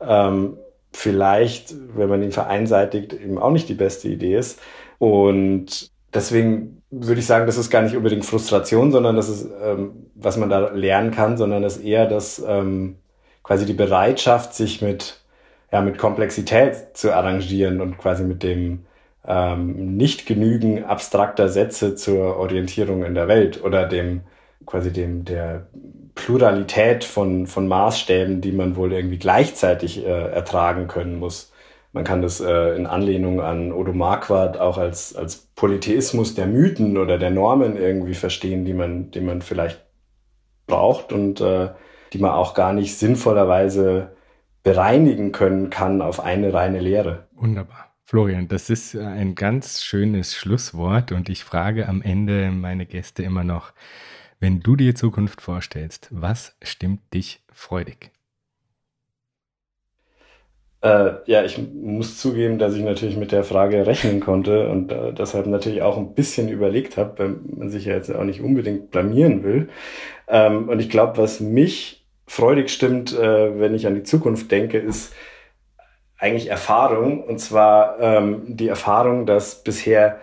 ähm, vielleicht, wenn man ihn vereinseitigt, eben auch nicht die beste Idee ist. Und deswegen würde ich sagen, das ist gar nicht unbedingt Frustration, sondern das ist, ähm, was man da lernen kann, sondern das eher das ähm, quasi die Bereitschaft, sich mit, ja, mit Komplexität zu arrangieren und quasi mit dem ähm, nicht genügen abstrakter Sätze zur Orientierung in der Welt oder dem quasi dem der Pluralität von, von Maßstäben, die man wohl irgendwie gleichzeitig äh, ertragen können muss. Man kann das äh, in Anlehnung an Odo Marquardt auch als, als Polytheismus der Mythen oder der Normen irgendwie verstehen, die man, die man vielleicht braucht und äh, die man auch gar nicht sinnvollerweise bereinigen können kann auf eine reine Lehre. Wunderbar. Florian, das ist ein ganz schönes Schlusswort und ich frage am Ende meine Gäste immer noch, wenn du dir Zukunft vorstellst, was stimmt dich freudig? Äh, ja, ich muss zugeben, dass ich natürlich mit der Frage rechnen konnte und äh, deshalb natürlich auch ein bisschen überlegt habe, weil man sich ja jetzt auch nicht unbedingt blamieren will. Ähm, und ich glaube, was mich freudig stimmt, äh, wenn ich an die Zukunft denke, ist, eigentlich Erfahrung, und zwar ähm, die Erfahrung, dass bisher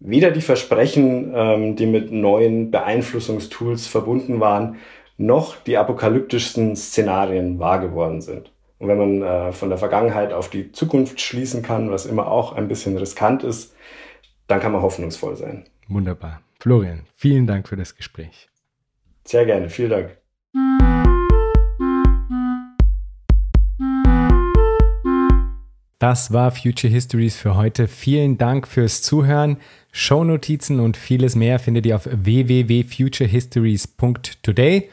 weder die Versprechen, ähm, die mit neuen Beeinflussungstools verbunden waren, noch die apokalyptischsten Szenarien wahr geworden sind. Und wenn man äh, von der Vergangenheit auf die Zukunft schließen kann, was immer auch ein bisschen riskant ist, dann kann man hoffnungsvoll sein. Wunderbar. Florian, vielen Dank für das Gespräch. Sehr gerne, vielen Dank. Das war Future Histories für heute. Vielen Dank fürs Zuhören. Shownotizen und vieles mehr findet ihr auf www.futurehistories.today.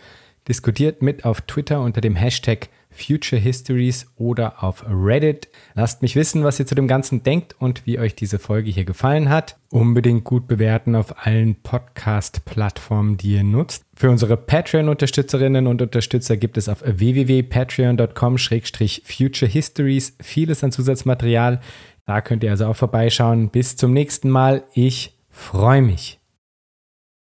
Diskutiert mit auf Twitter unter dem Hashtag Future Histories oder auf Reddit. Lasst mich wissen, was ihr zu dem Ganzen denkt und wie euch diese Folge hier gefallen hat. Unbedingt gut bewerten auf allen Podcast-Plattformen, die ihr nutzt. Für unsere Patreon-Unterstützerinnen und Unterstützer gibt es auf www.patreon.com-future histories vieles an Zusatzmaterial. Da könnt ihr also auch vorbeischauen. Bis zum nächsten Mal. Ich freue mich.